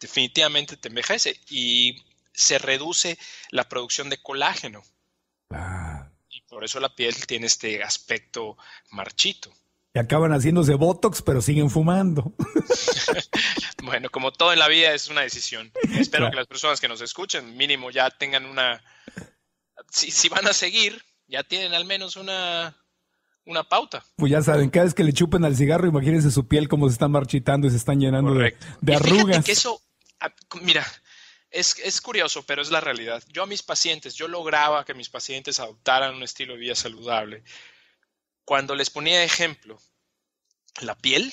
Definitivamente te envejece y se reduce la producción de colágeno Ah, y por eso la piel tiene este aspecto marchito. y acaban haciéndose botox, pero siguen fumando. Bueno, como todo en la vida es una decisión. Espero Claro. que las personas que nos escuchen mínimo ya tengan una... Si, si van a seguir, ya tienen al menos una, una pauta. Pues ya saben, cada vez que le chupen al cigarro, imagínense su piel cómo se está marchitando y se están llenando de, Correcto. de Y fíjate arrugas. que eso, ah, mira, es, es curioso, pero es la realidad. Yo a mis pacientes, yo lograba que mis pacientes adoptaran un estilo de vida saludable. Cuando les ponía de ejemplo la piel,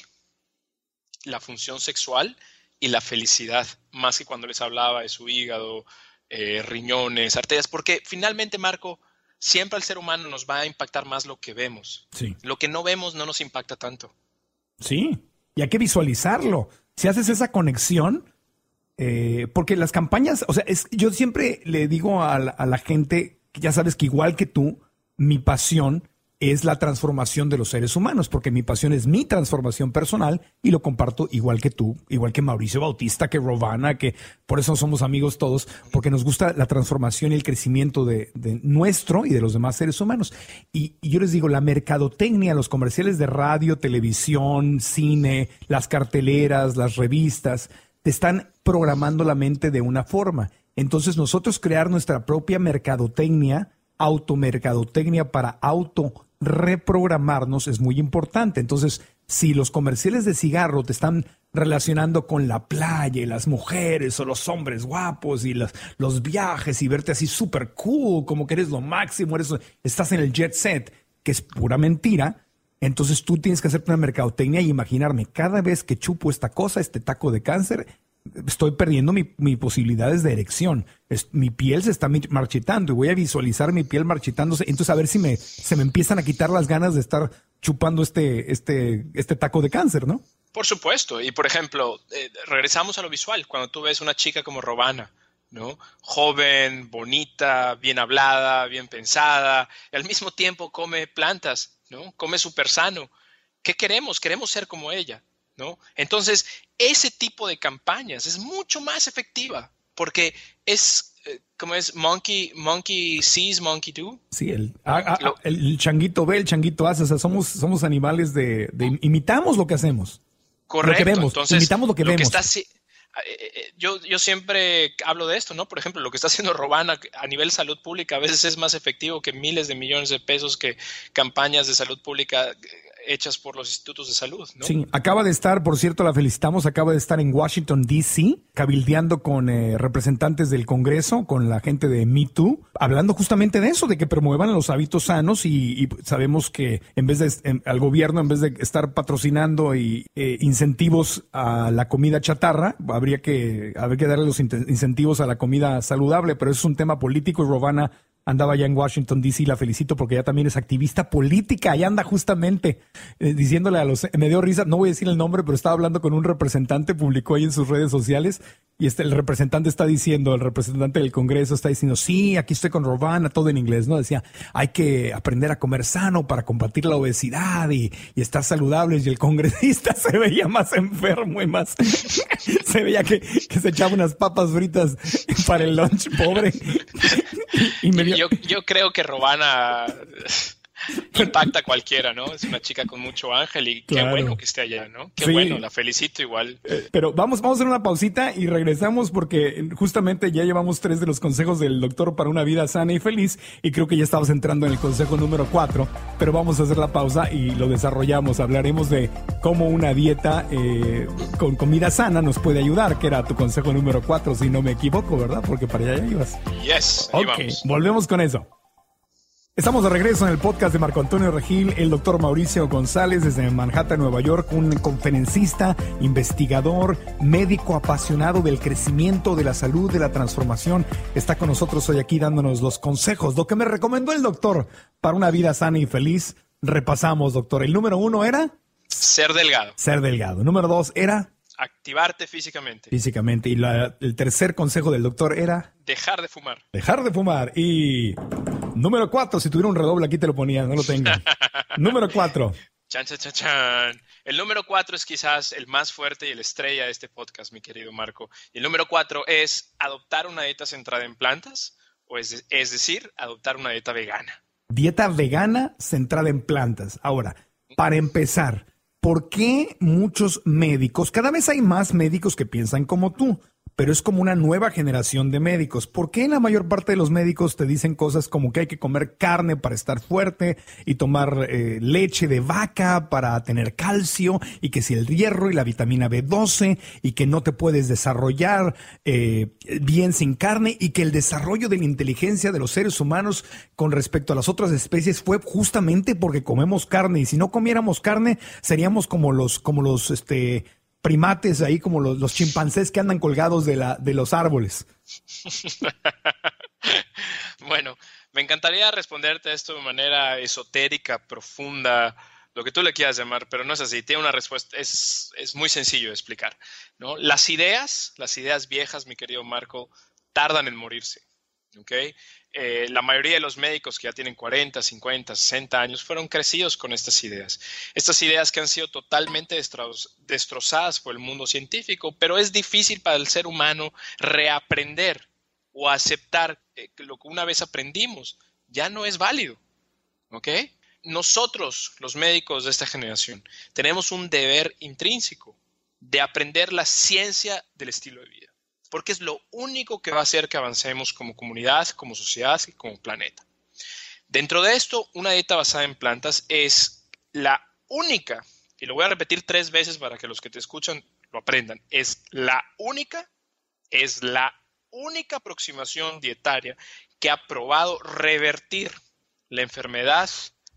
la función sexual y la felicidad, más que cuando les hablaba de su hígado, eh, riñones, arterias, porque finalmente, Marco, siempre al ser humano nos va a impactar más lo que vemos. Sí. Lo que no vemos no nos impacta tanto. Sí, y hay que visualizarlo. Si haces esa conexión, eh, porque las campañas, o sea, es, yo siempre le digo a la, a la gente, que ya sabes que igual que tú, mi pasión es la transformación de los seres humanos, porque mi pasión es mi transformación personal y lo comparto igual que tú, igual que Mauricio Bautista, que Rovana, que por eso somos amigos todos, porque nos gusta la transformación y el crecimiento de, nuestro y de los demás seres humanos. Y, y yo les digo, la mercadotecnia, los comerciales de radio, televisión, cine, las carteleras, las revistas, te están programando la mente de una forma. Entonces nosotros crear nuestra propia mercadotecnia, automercadotecnia para auto reprogramarnos es muy importante. Entonces, si los comerciales de cigarro te están relacionando con la playa y las mujeres o los hombres guapos y los, los viajes y verte así súper cool, como que eres lo máximo, eres, estás en el jet set, que es pura mentira, entonces tú tienes que hacerte una mercadotecnia y imaginarme, cada vez que chupo esta cosa, este taco de cáncer, estoy perdiendo mis mi posibilidades de erección. mi piel se está marchitando y voy a visualizar mi piel marchitándose. Entonces, a ver si me, se me empiezan a quitar las ganas de estar chupando este, este, este taco de cáncer, ¿no? Por supuesto. Y por ejemplo, eh, regresamos a lo visual. Cuando tú ves una chica como Robana, ¿no? Joven, bonita, bien hablada, bien pensada, y al mismo tiempo come plantas, ¿no? Come súper sano. ¿Qué queremos? Queremos ser como ella. ¿No? Entonces, ese tipo de campañas es mucho más efectiva porque es, eh, como es, monkey, monkey sees, monkey do. Sí, el, ah, ah, el changuito ve, el changuito hace, o sea, somos, somos animales de, imitamos lo que hacemos. Correcto. Lo que vemos, Entonces, imitamos lo que vemos. Eh, eh, yo, yo, siempre hablo de esto, ¿no? Por ejemplo, lo que está haciendo Robana a nivel salud pública a veces es más efectivo que miles de millones de pesos que campañas de salud pública hechas por los institutos de salud. ¿no? Sí, acaba de estar, por cierto, la felicitamos, acaba de estar en Washington, D.C., cabildeando con eh, representantes del Congreso, con la gente de Me Too, hablando justamente de eso, de que promuevan los hábitos sanos y, sabemos que en vez de, al gobierno, en vez de estar patrocinando y eh, incentivos a la comida chatarra, habría que, habría que darle los incentivos a la comida saludable, pero eso es un tema político y Robana andaba ya en Washington, D.C., la felicito porque ella también es activista política, y anda justamente eh, diciéndole a los, me dio risa, no voy a decir el nombre, pero estaba hablando con un representante, publicó ahí en sus redes sociales, y este, el representante está diciendo, el representante del Congreso está diciendo, sí, aquí estoy con Robana, todo en inglés, ¿no? Decía, hay que aprender a comer sano para combatir la obesidad y, estar saludables, y el congresista se veía más enfermo y más, se veía que, que se echaba unas papas fritas para el lunch, pobre. Yo, yo creo que Robana impacta a cualquiera, ¿no? Es una chica con mucho ángel y qué bueno que esté allá, ¿no? Qué bueno, la felicito igual. Eh, pero vamos, vamos a hacer una pausita y regresamos porque justamente ya llevamos tres de los consejos del doctor para una vida sana y feliz y creo que ya estamos entrando en el consejo número cuatro, pero vamos a hacer la pausa y lo desarrollamos. Hablaremos de cómo una dieta eh, con comida sana nos puede ayudar, que era tu consejo número cuatro, si no me equivoco, ¿verdad? Porque para allá ya ibas. Yes, ok, volvemos con eso. Estamos de regreso en el podcast de Marco Antonio Regil, el doctor Mauricio González desde Manhattan, Nueva York, un conferencista, investigador, médico apasionado del crecimiento, de la salud, de la transformación. Está con nosotros hoy aquí dándonos los consejos, lo que me recomendó el doctor para una vida sana y feliz. Repasamos, doctor. El número uno era... Ser delgado. Ser delgado. Número dos era... Activarte físicamente. Físicamente. Y el tercer consejo del doctor era... Dejar de fumar. Dejar de fumar. Y número cuatro, si tuviera un redoble aquí te lo ponía, no lo tengo. número cuatro. Chan, chan, chan, chan. El número cuatro es quizás el más fuerte y el estrella de este podcast, mi querido Marco. Y el número cuatro es adoptar una dieta centrada en plantas, o es, es decir, adoptar una dieta vegana. Dieta vegana centrada en plantas. Ahora, para empezar, ¿por qué muchos médicos, cada vez hay más médicos que piensan como tú? Pero es como una nueva generación de médicos. ¿Por qué la mayor parte de los médicos te dicen cosas como que hay que comer carne para estar fuerte y tomar eh, leche de vaca para tener calcio y que si el hierro y la vitamina B12 y que no te puedes desarrollar eh, bien sin carne y que el desarrollo de la inteligencia de los seres humanos con respecto a las otras especies fue justamente porque comemos carne y si no comiéramos carne seríamos como los como los este primates ahí como los, chimpancés que andan colgados de, la, de los árboles. bueno, me encantaría responderte esto de manera esotérica, profunda, lo que tú le quieras llamar, pero no es así. Tiene una respuesta, es, muy sencillo de explicar. ¿no? Las ideas, las ideas viejas, mi querido Marco, tardan en morirse. ¿okay? Eh, la mayoría de los médicos que ya tienen 40, 50, 60 años fueron crecidos con estas ideas. Estas ideas que han sido totalmente destrozadas por el mundo científico, pero es difícil para el ser humano reaprender o aceptar que lo que una vez aprendimos ya no es válido. ¿Ok? Nosotros, los médicos de esta generación, tenemos un deber intrínseco de aprender la ciencia del estilo de vida porque es lo único que va a hacer que avancemos como comunidad, como sociedad y como planeta. Dentro de esto, una dieta basada en plantas es la única, y lo voy a repetir tres veces para que los que te escuchan lo aprendan, es la única, es la única aproximación dietaria que ha probado revertir la enfermedad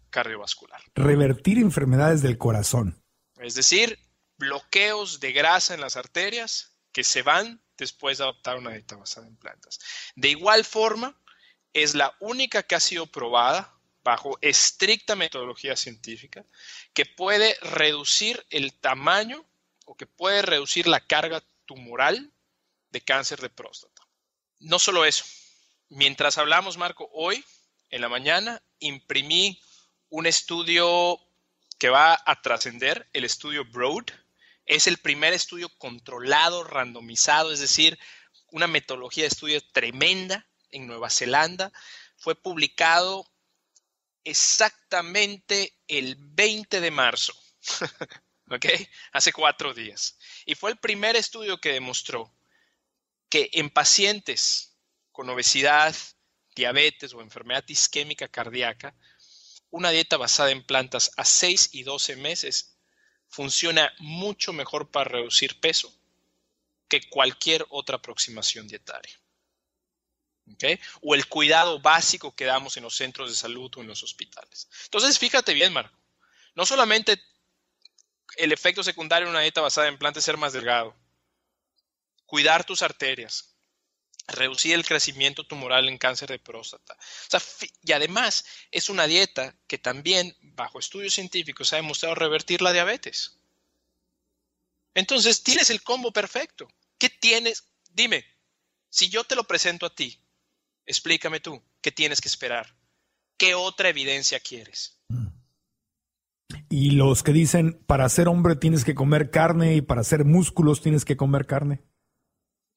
cardiovascular. Revertir enfermedades del corazón. Es decir, bloqueos de grasa en las arterias que se van después de adoptar una dieta basada en plantas. De igual forma, es la única que ha sido probada bajo estricta metodología científica que puede reducir el tamaño o que puede reducir la carga tumoral de cáncer de próstata. No solo eso, mientras hablamos, Marco, hoy en la mañana imprimí un estudio que va a trascender, el estudio Broad, es el primer estudio controlado, randomizado, es decir, una metodología de estudio tremenda en Nueva Zelanda. Fue publicado exactamente el 20 de marzo, ¿ok? Hace cuatro días. Y fue el primer estudio que demostró que en pacientes con obesidad, diabetes o enfermedad isquémica cardíaca, una dieta basada en plantas a 6 y 12 meses funciona mucho mejor para reducir peso que cualquier otra aproximación dietaria. O el cuidado básico que damos en los centros de salud o en los hospitales. Entonces, fíjate bien, Marco. No solamente el efecto secundario de una dieta basada en plantas es ser más delgado, cuidar tus arterias, reducir el crecimiento tumoral en cáncer de próstata. y además es una dieta que también, bajo estudios científicos, ha demostrado revertir la diabetes. Entonces, tienes el combo perfecto. ¿Qué tienes? Dime, si yo te lo presento a ti, explícame tú, ¿qué tienes que esperar? ¿Qué otra evidencia quieres? Y los que dicen, para ser hombre tienes que comer carne y para ser músculos tienes que comer carne.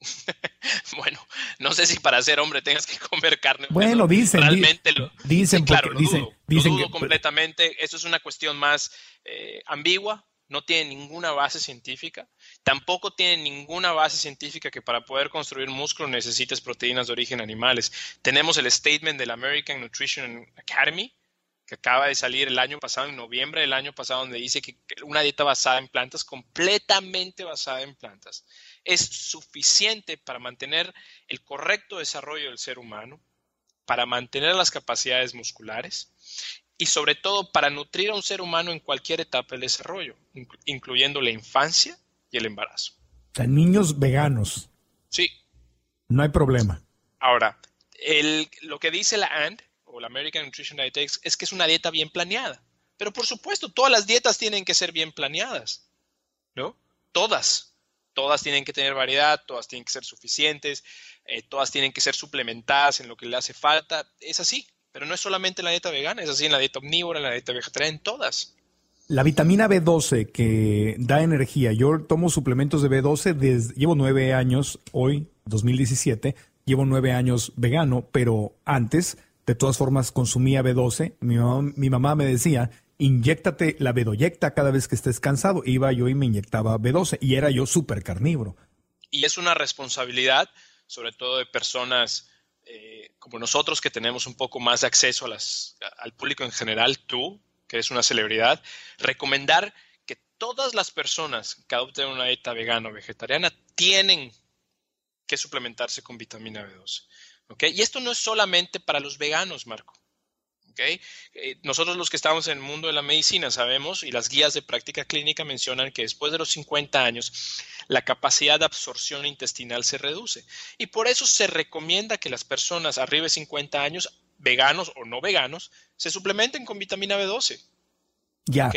bueno, no sé si para ser hombre tengas que comer carne. Bueno, dicen. Realmente lo dicen, claro, lo dicen, dudo, dicen lo dudo completamente. Eso es una cuestión más eh, ambigua. No tiene ninguna base científica. Tampoco tiene ninguna base científica que para poder construir músculo necesites proteínas de origen animales. Tenemos el statement del American Nutrition Academy, que acaba de salir el año pasado, en noviembre del año pasado, donde dice que una dieta basada en plantas, completamente basada en plantas, es suficiente para mantener el correcto desarrollo del ser humano, para mantener las capacidades musculares y sobre todo para nutrir a un ser humano en cualquier etapa del desarrollo, incluyendo la infancia y el embarazo. O sea, niños veganos. Sí. No hay problema. Ahora, lo que dice la AND o la American Nutrition Dietetics es que es una dieta bien planeada. Pero por supuesto, todas las dietas tienen que ser bien planeadas, ¿no? Todas. Todas tienen que tener variedad, todas tienen que ser suficientes, eh, todas tienen que ser suplementadas en lo que le hace falta. Es así, pero no es solamente en la dieta vegana, es así en la dieta omnívora, en la dieta vegetariana, en todas. La vitamina B12 que da energía, yo tomo suplementos de B12 desde, llevo nueve años, hoy, 2017, llevo nueve años vegano, pero antes de todas formas, consumía B12. Mi mamá, me decía, inyéctate la bedoyecta cada vez que estés cansado. Iba yo y me inyectaba B12 y era yo súper carnívoro. Y es una responsabilidad, sobre todo de personas eh, como nosotros que tenemos un poco más de acceso a las, al público en general, tú, que eres una celebridad, recomendar que todas las personas que adopten una dieta vegana o vegetariana tienen que suplementarse con vitamina B12. Y esto no es solamente para los veganos, Marco. Eh, nosotros los que estamos en el mundo de la medicina sabemos y las guías de práctica clínica mencionan que después de los 50 años la capacidad de absorción intestinal se reduce. Y por eso se recomienda que las personas arriba de 50 años, veganos o no veganos, se suplementen con vitamina B12. Ya.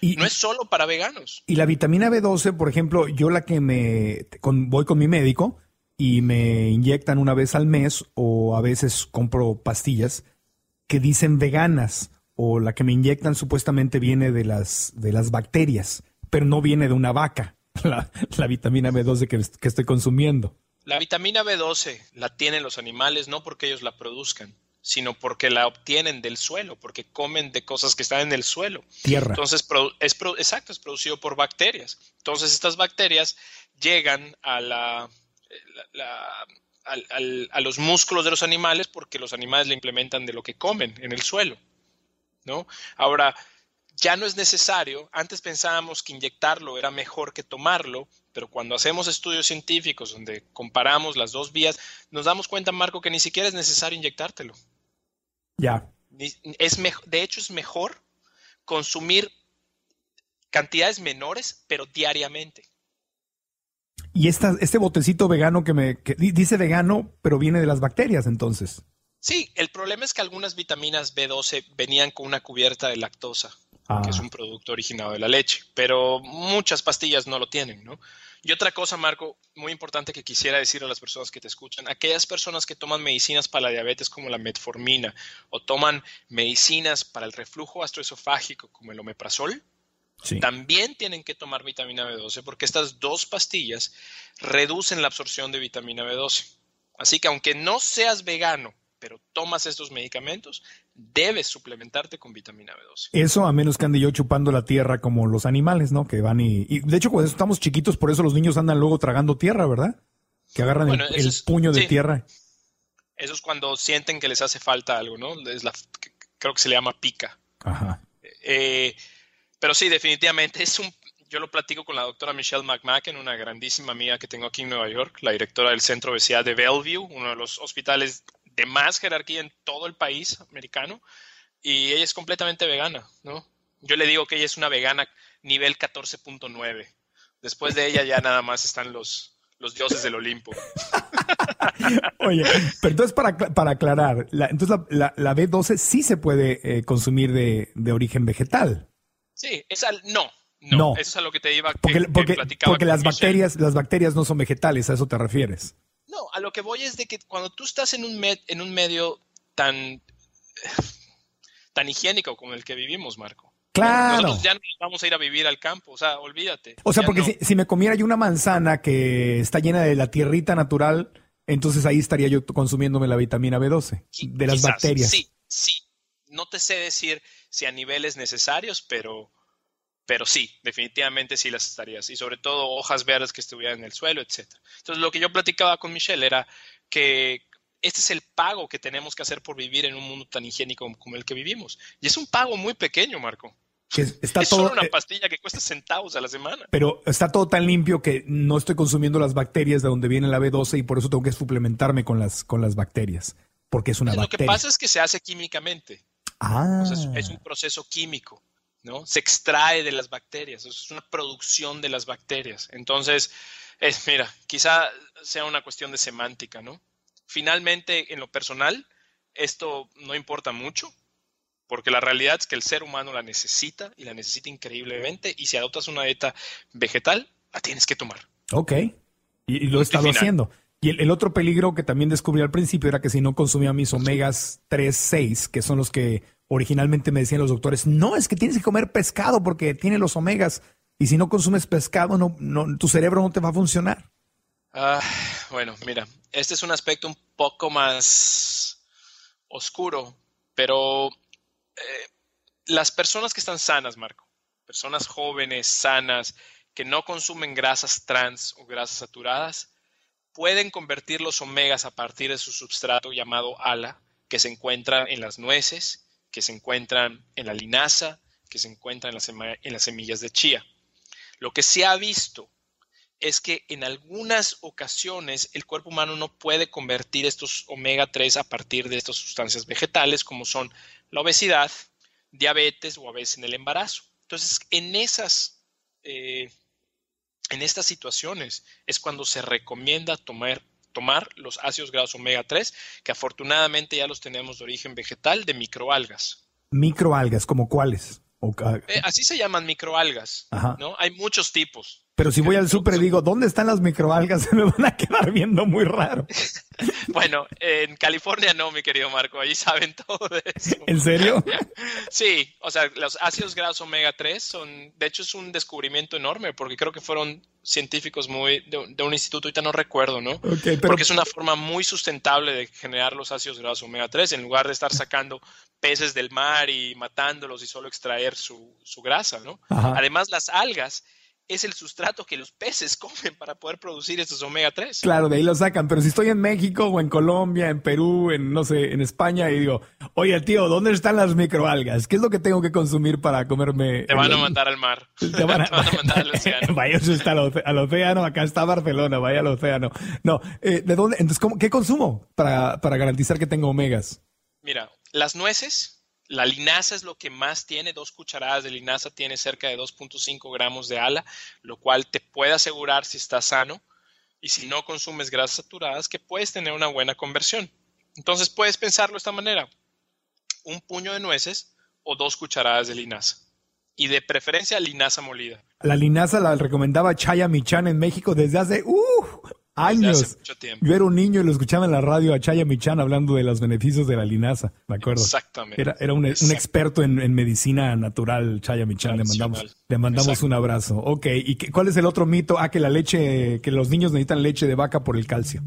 Y, no es solo para veganos. Y la vitamina B12, por ejemplo, yo la que me voy con mi médico, y me inyectan una vez al mes o a veces compro pastillas que dicen veganas o la que me inyectan supuestamente viene de las, de las bacterias, pero no viene de una vaca, la, la vitamina B12 que, que estoy consumiendo. La vitamina B12 la tienen los animales no porque ellos la produzcan, sino porque la obtienen del suelo, porque comen de cosas que están en el suelo. Tierra. Entonces, es, exacto, es producido por bacterias. Entonces, estas bacterias llegan a, la, a, los músculos de los animales porque los animales le implementan de lo que comen en el suelo. ¿no? Ahora, ya no es necesario, antes pensábamos que inyectarlo era mejor que tomarlo, pero cuando hacemos estudios científicos donde comparamos las dos vías, nos damos cuenta, Marco, que ni siquiera es necesario inyectártelo. Ya. Es de hecho, es mejor consumir cantidades menores, pero diariamente. Y esta, este botecito vegano que me dice vegano, pero viene de las bacterias entonces. Sí, el problema es que algunas vitaminas B12 venían con una cubierta de lactosa que es ah. un producto originado de la leche, pero muchas pastillas no lo tienen, ¿no? Y otra cosa, Marco, muy importante que quisiera decir a las personas que te escuchan, aquellas personas que toman medicinas para la diabetes como la metformina o toman medicinas para el reflujo gastroesofágico como el omeprazol, también tienen que tomar vitamina B12 porque estas dos pastillas reducen la absorción de vitamina B12. Así que aunque no seas vegano, pero tomas estos medicamentos, debes suplementarte con vitamina B12. Eso a menos que ande yo chupando la tierra como los animales, ¿no? Que van y... de hecho, cuando estamos chiquitos, por eso los niños andan luego tragando tierra, ¿verdad? Que agarran el, puño de tierra. Eso es cuando sienten que les hace falta algo, ¿no? Es la, creo que se le llama pica. Ajá. Eh, pero sí, definitivamente es un... Yo lo platico con la doctora Michelle McMacken, una grandísima amiga que tengo aquí en Nueva York, la directora del Centro de Obesidad de Bellevue, uno de los hospitales de más jerarquía en todo el país americano y ella es completamente vegana, ¿no? Yo le digo que ella es una vegana nivel 14.9. Después de ella ya nada más están los, los dioses del Olimpo. Oye, pero entonces para, para aclarar, la, entonces la, la, B12 sí se puede eh, consumir de, de, origen vegetal. Sí, es al, no, no, Eso es a lo que te iba porque, porque, porque las bacterias, las bacterias no son vegetales, a eso te refieres. No, a lo que voy es de que cuando tú estás en un, en un medio tan, tan higiénico como el que vivimos, Marco. Claro. Nosotros ya no vamos a ir a vivir al campo, o sea, olvídate. O sea, porque si, me comiera yo una manzana que está llena de la tierrita natural, entonces ahí estaría yo consumiéndome la vitamina B12 de las bacterias. Sí, sí. No te sé decir si a niveles necesarios, pero pero sí, definitivamente sí las estarías. Y sobre todo hojas verdes que estuvieran en el suelo, etc. Entonces, lo que yo platicaba con Michelle era que este es el pago que tenemos que hacer por vivir en un mundo tan higiénico como el que vivimos. Y es un pago muy pequeño, Marco. está es solo una eh, pastilla que cuesta centavos a la semana. Pero está todo tan limpio que no estoy consumiendo las bacterias de donde viene la B12 y por eso tengo que suplementarme con las, con las bacterias. Porque es una bacteria. Lo que pasa es que se hace químicamente. Ah. es un proceso químico. ¿no? Se extrae de las bacterias, es una producción de las bacterias. Entonces, es, mira, quizá sea una cuestión de semántica, ¿no? Finalmente, en lo personal, esto no importa mucho, porque la realidad es que el ser humano la necesita y la necesita increíblemente, y si adoptas una dieta vegetal, la tienes que tomar. Ok, y, lo he estado haciendo. Y el, otro peligro que también descubrí al principio era que si no consumía mis omegas 3, 6, que son los que originalmente me decían los doctores, no, es que tienes que comer pescado porque tiene los omegas. Y si no consumes pescado, no, no, tu cerebro no te va a funcionar. Ah, bueno, mira, este es un aspecto un poco más oscuro, pero eh, las personas que están sanas, Marco, personas jóvenes, sanas, que no consumen grasas trans o grasas saturadas, pueden convertir los omegas a partir de su substrato llamado ALA, que se encuentra en las nueces, que se encuentran en la linaza, que se encuentran en las, semillas de chía. Lo que se ha visto es que en algunas ocasiones el cuerpo humano no puede convertir estos omega 3 a partir de estas sustancias vegetales, como son la obesidad, diabetes o a veces en el embarazo. Entonces, en esas, eh, en estas situaciones es cuando se recomienda tomar tomar los ácidos grasos omega 3, que afortunadamente ya los tenemos de origen vegetal, de microalgas. Microalgas, ¿como cuáles? Eh, así se llaman microalgas, ¿no? Hay muchos tipos. Pero si voy al súper y digo, ¿dónde están las microalgas? Se me van a quedar viendo muy raro. Bueno, en California no, mi querido Marco, allí saben todo de eso. ¿En serio? Sí, o sea, los ácidos grasos omega 3 son, de hecho es un descubrimiento enorme porque creo que fueron científicos muy de, un instituto, ahorita no recuerdo, ¿no? Porque es una forma muy sustentable de generar los ácidos grasos omega 3 en lugar de estar sacando peces del mar y matándolos y solo extraer su, su grasa, ¿no? Además, las algas es el sustrato que los peces comen para poder producir estos omega 3. Claro, de ahí lo sacan, pero si estoy en México o en Colombia, en Perú, en no sé, en España y digo, oye tío, ¿dónde están las microalgas? ¿Qué es lo que tengo que consumir para comerme? Te van a mandar al mar. Te van a, mandar al océano. vaya, eso está al, océano, acá está Barcelona, vaya al océano. No, eh, ¿de dónde? Entonces, ¿qué consumo para, para garantizar que tengo omegas? Mira, las nueces, la linaza es lo que más tiene, dos cucharadas de linaza tiene cerca de 2.5 gramos de ala, lo cual te puede asegurar si estás sano y si no consumes grasas saturadas que puedes tener una buena conversión. Entonces puedes pensarlo de esta manera, un puño de nueces o dos cucharadas de linaza y de preferencia linaza molida. La linaza la recomendaba Chaya Michan en México desde hace uh, años. Yo era un niño y lo escuchaba en la radio a Chaya Michan hablando de los beneficios de la linaza, me acuerdo. Exactamente. Era, un, experto en, medicina natural, Chaya Michan. Le mandamos, le mandamos un abrazo. Ok, ¿y cuál es el otro mito? Ah, que la leche, que los niños necesitan leche de vaca por el calcio.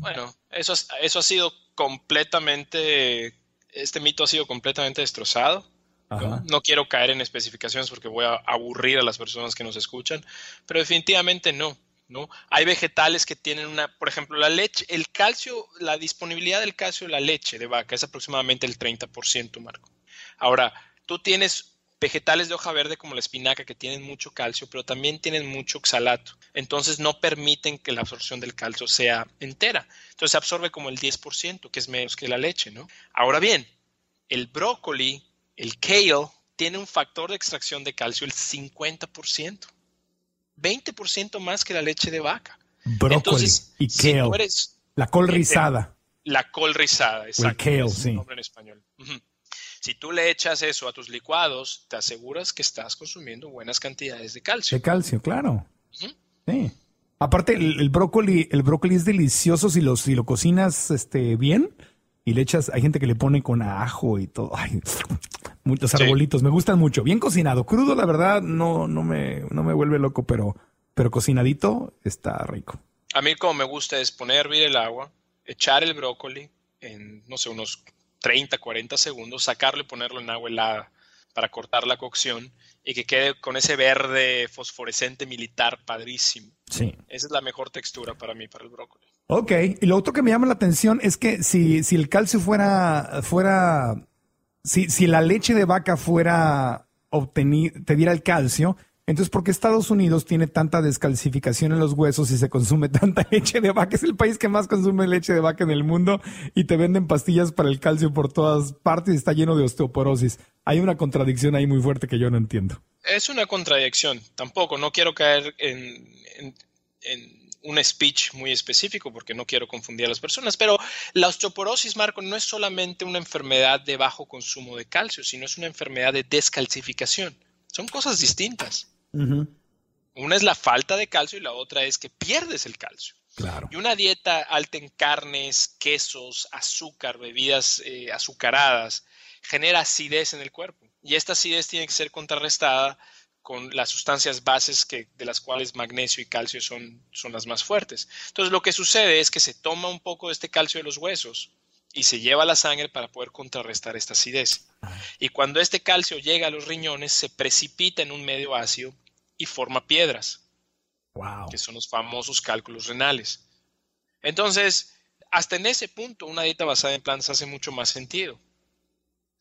Bueno, eso, eso ha sido completamente, este mito ha sido completamente destrozado. ¿no? ¿no? quiero caer en especificaciones porque voy a aburrir a las personas que nos escuchan, pero definitivamente no. ¿No? Hay vegetales que tienen una, por ejemplo, la leche, el calcio, la disponibilidad del calcio de la leche de vaca es aproximadamente el 30%, Marco. Ahora, tú tienes vegetales de hoja verde como la espinaca que tienen mucho calcio, pero también tienen mucho oxalato. Entonces no permiten que la absorción del calcio sea entera. Entonces se absorbe como el 10%, que es menos que la leche, ¿no? Ahora bien, el brócoli, el kale, tiene un factor de extracción de calcio el 50%. 20% más que la leche de vaca. Brócoli y kale. la col rizada. La col rizada, exacto. El kale, sí. en español. Si tú le echas eso a tus licuados, te aseguras que estás consumiendo buenas cantidades de calcio. De calcio, claro. Sí. Aparte, el, brócoli, el brócoli es delicioso si lo, si lo cocinas este, bien y le echas, hay gente que le pone con ajo y todo. Ay, muchos arbolitos, me gustan mucho. Bien cocinado. Crudo, la verdad, no, no, me, no me vuelve loco, pero, pero cocinadito está rico. A mí como me gusta es poner a hervir el agua, echar el brócoli en, no sé, unos 30, 40 segundos, sacarlo y ponerlo en agua helada para cortar la cocción y que quede con ese verde fosforescente militar padrísimo. Sí. Esa es la mejor textura para mí, para el brócoli. Ok, y lo otro que me llama la atención es que si, si el calcio fuera, fuera, si, si la leche de vaca fuera te diera el calcio, entonces, ¿por qué Estados Unidos tiene tanta descalcificación en los huesos y se consume tanta leche de vaca? Es el país que más consume leche de vaca en el mundo y te venden pastillas para el calcio por todas partes y está lleno de osteoporosis. Hay una contradicción ahí muy fuerte que yo no entiendo. Es una contradicción, tampoco, no quiero caer en, en un speech muy específico porque no quiero confundir a las personas, pero la osteoporosis, Marco, no es solamente una enfermedad de bajo consumo de calcio, sino es una enfermedad de descalcificación. Son cosas distintas. Una es la falta de calcio y la otra es que pierdes el calcio. Claro. Y una dieta alta en carnes, quesos, azúcar, bebidas eh, azucaradas, genera acidez en el cuerpo. Y esta acidez tiene que ser contrarrestada con las sustancias bases que, de las cuales magnesio y calcio son, son las más fuertes. Entonces lo que sucede es que se toma un poco de este calcio de los huesos y se lleva a la sangre para poder contrarrestar esta acidez. Y cuando este calcio llega a los riñones, se precipita en un medio ácido y forma piedras, wow. que son los famosos cálculos renales. Entonces, hasta en ese punto, una dieta basada en plantas hace mucho más sentido.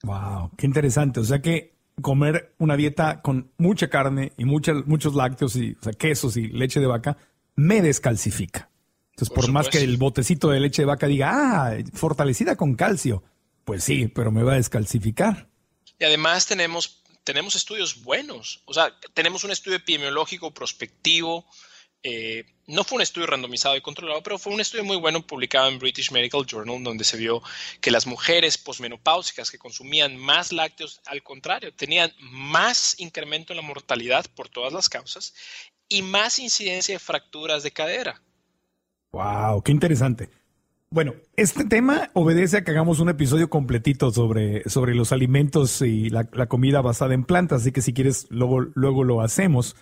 Wow, qué interesante. O sea que comer una dieta con mucha carne y muchos lácteos y o sea, quesos y leche de vaca me descalcifica. Entonces, por, más que el botecito de leche de vaca diga, ah, fortalecida con calcio, pues sí, pero me va a descalcificar. Y además tenemos, tenemos estudios buenos. O sea, tenemos un estudio epidemiológico prospectivo eh, no fue un estudio randomizado y controlado, pero fue un estudio muy bueno publicado en British Medical Journal, donde se vio que las mujeres posmenopáusicas que consumían más lácteos, al contrario, tenían más incremento en la mortalidad por todas las causas y más incidencia de fracturas de cadera. Wow, qué interesante. Bueno, este tema obedece a que hagamos un episodio completito sobre, sobre los alimentos y la, la comida basada en plantas, así que si quieres luego, luego lo hacemos,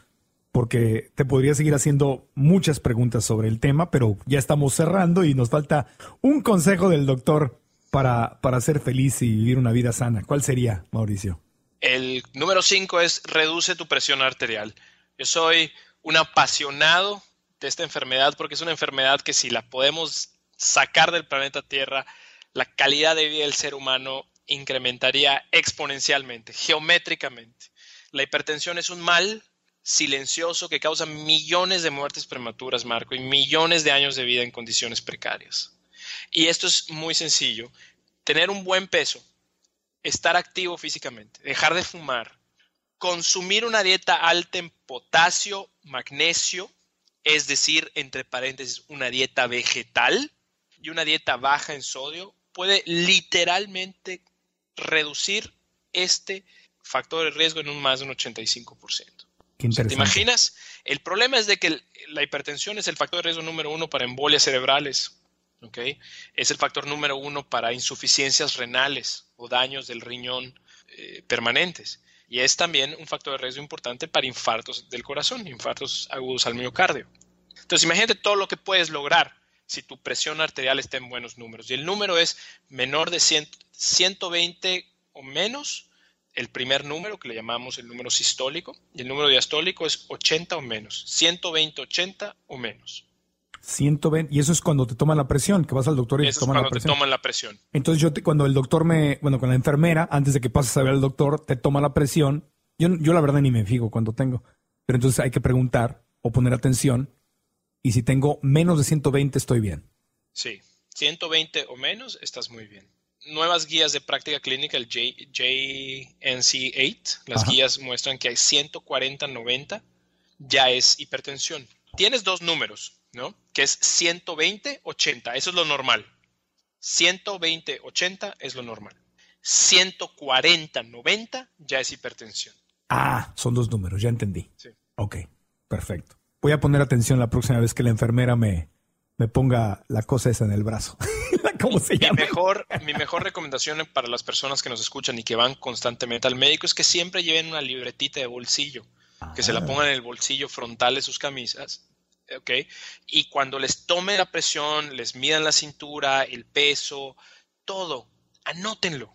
porque te podría seguir haciendo muchas preguntas sobre el tema, pero ya estamos cerrando y nos falta un consejo del doctor para, para ser feliz y vivir una vida sana. ¿Cuál sería, Mauricio? El número cinco es reduce tu presión arterial. Yo soy un apasionado de esta enfermedad porque es una enfermedad que si la podemos sacar del planeta Tierra, la calidad de vida del ser humano incrementaría exponencialmente, geométricamente. La hipertensión es un mal silencioso que causa millones de muertes prematuras, Marco, y millones de años de vida en condiciones precarias. Y esto es muy sencillo. Tener un buen peso, estar activo físicamente, dejar de fumar, consumir una dieta alta en potasio, magnesio, es decir, entre paréntesis, una dieta vegetal y una dieta baja en sodio, puede literalmente reducir este factor de riesgo en un más de un 85%. ¿Te imaginas? El problema es de que la hipertensión es el factor de riesgo número uno para embolias cerebrales, Es el factor número uno para insuficiencias renales o daños del riñón eh, permanentes. Y es también un factor de riesgo importante para infartos del corazón, infartos agudos al miocardio. Entonces, imagínate todo lo que puedes lograr si tu presión arterial está en buenos números. Y el número es menor de 120 o menos, el primer número que le llamamos el número sistólico, y el número diastólico es 80 o menos, 120, 80 o menos. 120, y eso es cuando te toman la presión, que vas al doctor y te toman la presión. te toman la presión. Entonces yo cuando el doctor me, bueno, con la enfermera, antes de que pases a ver al doctor, te toma la presión. Yo, yo la verdad ni me fijo cuando tengo, pero entonces hay que preguntar o poner atención y si tengo menos de 120 estoy bien. Sí, 120 o menos estás muy bien. Nuevas guías de práctica clínica, el JNC8, las guías muestran que hay 140-90 ya es hipertensión. Tienes dos números, ¿no? Que es 120-80, eso es lo normal. 120-80 es lo normal. 140-90 ya es hipertensión. Ah, son dos números, ya entendí. Sí. Ok, perfecto voy a poner atención la próxima vez que la enfermera me, me ponga la cosa esa en el brazo. ¿Cómo se llama? Mi mejor, mi mejor recomendación para las personas que nos escuchan y que van constantemente al médico es que siempre lleven una libretita de bolsillo, que se la ah. pongan en el bolsillo frontal de sus camisas. ¿ok? Y cuando les tome la presión, les midan la cintura, el peso, todo, anótenlo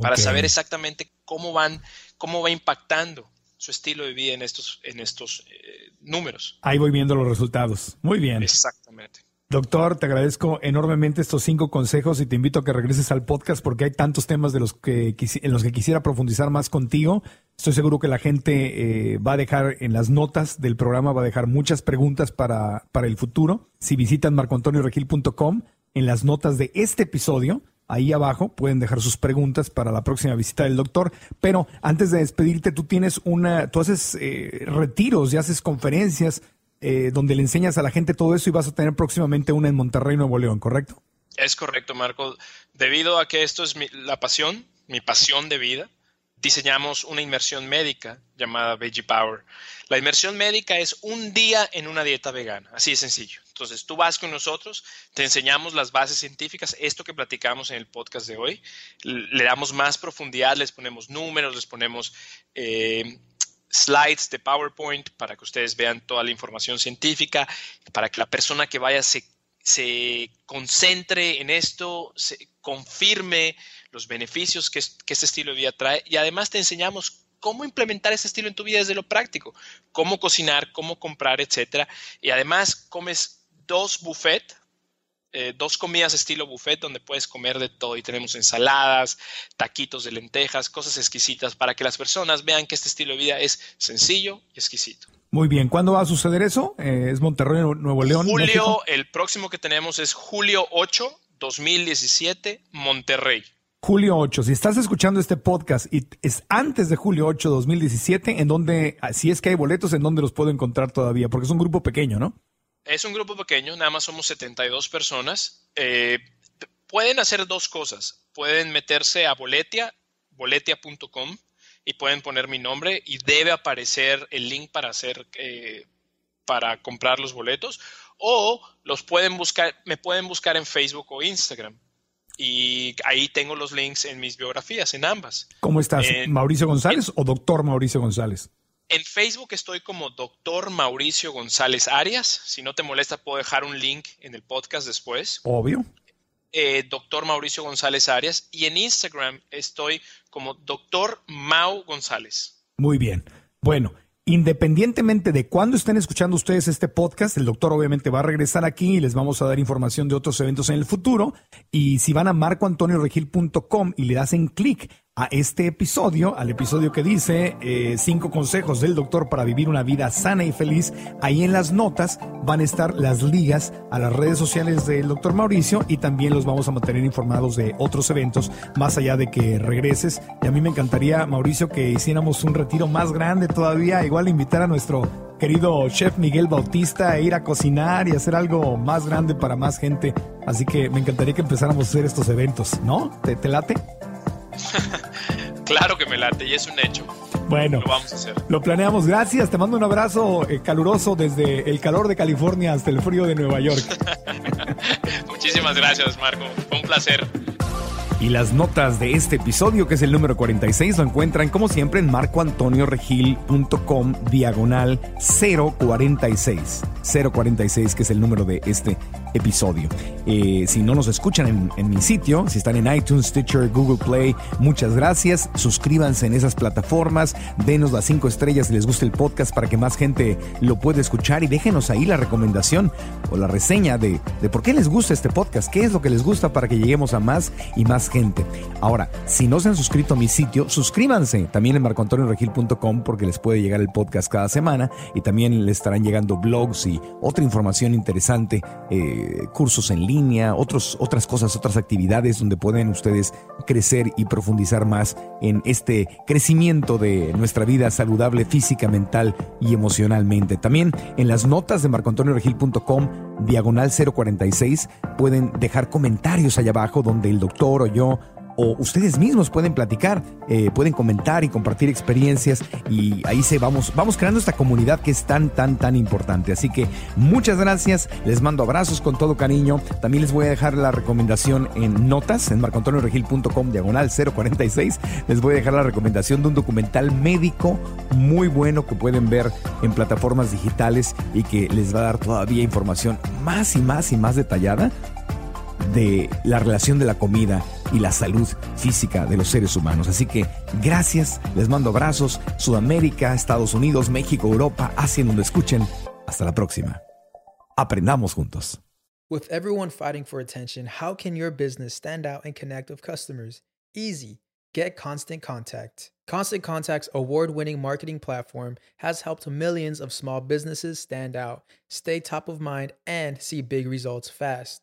para saber exactamente cómo van, cómo va impactando su estilo de vida en estos, en estos eh, números. Ahí voy viendo los resultados. Muy bien. Exactamente. Doctor, te agradezco enormemente estos cinco consejos y te invito a que regreses al podcast porque hay tantos temas de los que, en los que quisiera profundizar más contigo. Estoy seguro que la gente eh, va a dejar en las notas del programa, va a dejar muchas preguntas para, para el futuro. Si visitan marcoantonioregil.com, en las notas de este episodio ahí abajo pueden dejar sus preguntas para la próxima visita del doctor. Pero antes de despedirte, tú tienes una, tú haces eh, retiros y haces conferencias eh, donde le enseñas a la gente todo eso y vas a tener próximamente una en Monterrey, Nuevo León, ¿correcto? Es correcto, Marco. Debido a que esto es la pasión, mi pasión de vida, diseñamos una inmersión médica llamada Veggie Power. La inmersión médica es un día en una dieta vegana, así de sencillo. Entonces, tú vas con nosotros, te enseñamos las bases científicas, esto que platicamos en el podcast de hoy, le damos más profundidad, les ponemos números, les ponemos eh, slides de PowerPoint para que ustedes vean toda la información científica, para que la persona que vaya se, se concentre en esto, se confirme los beneficios que, que este estilo de vida trae y además te enseñamos cómo implementar ese estilo en tu vida desde lo práctico, cómo cocinar, cómo comprar, etcétera. Y además comes dos buffet, eh, dos comidas estilo buffet donde puedes comer de todo y tenemos ensaladas, taquitos de lentejas, cosas exquisitas para que las personas vean que este estilo de vida es sencillo y exquisito. Muy bien, ¿cuándo va a suceder eso? Eh, ¿Es Monterrey, Nuevo León? Julio, el próximo que tenemos es julio 8, 2017, Monterrey. Julio 8, si estás escuchando este podcast y es antes de julio 8, 2017, en donde, si es que hay boletos, en donde los puedo encontrar todavía, porque es un grupo pequeño, ¿no? Es un grupo pequeño, nada más somos 72 personas. Eh, pueden hacer dos cosas. Pueden meterse a Boletia, boletia.com y pueden poner mi nombre y debe aparecer el link para hacer eh, para comprar los boletos o los pueden buscar, me pueden buscar en Facebook o Instagram. Y ahí tengo los links en mis biografías, en ambas. ¿Cómo estás? ¿Mauricio González o doctor Mauricio González? En Facebook estoy como doctor Mauricio González Arias. Si no te molesta, puedo dejar un link en el podcast después. Obvio. Eh, doctor Mauricio González Arias. Y en Instagram estoy como doctor Mau González. Muy bien. Bueno, Independientemente de cuándo estén escuchando ustedes este podcast, el doctor obviamente va a regresar aquí y les vamos a dar información de otros eventos en el futuro. Y si van a marcoantonioregil.com y le hacen clic a este episodio, al episodio que dice eh, cinco consejos del doctor para vivir una vida sana y feliz. Ahí en las notas van a estar las ligas a las redes sociales del doctor Mauricio y también los vamos a mantener informados de otros eventos más allá de que regreses. Y a mí me encantaría, Mauricio, que hiciéramos un retiro más grande todavía, igual invitar a nuestro querido chef Miguel Bautista a ir a cocinar y hacer algo más grande para más gente. Así que me encantaría que empezáramos a hacer estos eventos, ¿no? ¿Te, te late? claro que me late y es un hecho. Bueno, lo vamos a hacer. Lo planeamos. Gracias. Te mando un abrazo eh, caluroso desde el calor de California hasta el frío de Nueva York. Muchísimas gracias, Marco. Fue un placer. Y las notas de este episodio, que es el número 46, lo encuentran como siempre en marcoantonioregil.com diagonal 046. 046, que es el número de este episodio. Eh, si no nos escuchan en, mi sitio, si están en iTunes, Stitcher, Google Play, muchas gracias. Suscríbanse en esas plataformas, denos las cinco estrellas si les gusta el podcast para que más gente lo pueda escuchar y déjenos ahí la recomendación o la reseña de, de por qué les gusta este podcast, qué es lo que les gusta para que lleguemos a más y más gente. Ahora, si no se han suscrito a mi sitio, suscríbanse también en marcoantonioregil.com porque les puede llegar el podcast cada semana y también les estarán llegando blogs y otra información interesante, cursos en línea, otros, otras cosas, otras actividades donde pueden ustedes crecer y profundizar más en este crecimiento de nuestra vida saludable física, mental y emocionalmente. También en las notas de marcoantonioregil.com diagonal 046 pueden dejar comentarios allá abajo donde el doctor o yo o ustedes mismos pueden platicar, eh, pueden comentar y compartir experiencias y ahí se vamos, vamos creando esta comunidad que es tan, tan, tan importante. Así que muchas gracias, les mando abrazos con todo cariño. También les voy a dejar la recomendación en notas en marcoantonioregil.com diagonal 046. Les voy a dejar la recomendación de un documental médico muy bueno que pueden ver en plataformas digitales y que les va a dar todavía información más y más y más detallada de la relación de la comida y la salud física de los seres humanos. Así que gracias, les mando abrazos, Sudamérica, Estados Unidos, México, Europa, Asia, donde escuchen. Hasta la próxima. Aprendamos juntos. With everyone fighting for attention, how can your business stand out and connect with customers? Easy. Get Constant Contact. Constant Contact's award winning marketing platform has helped millions of small businesses stand out, stay top of mind, and see big results fast.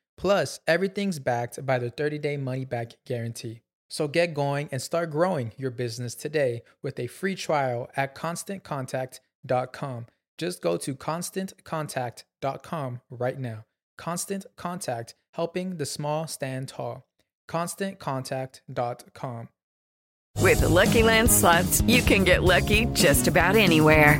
Plus, everything's backed by the 30 day money back guarantee. So get going and start growing your business today with a free trial at constantcontact.com. Just go to constantcontact.com right now. Constant Contact, helping the small stand tall. ConstantContact.com. With the Lucky Land slots, you can get lucky just about anywhere.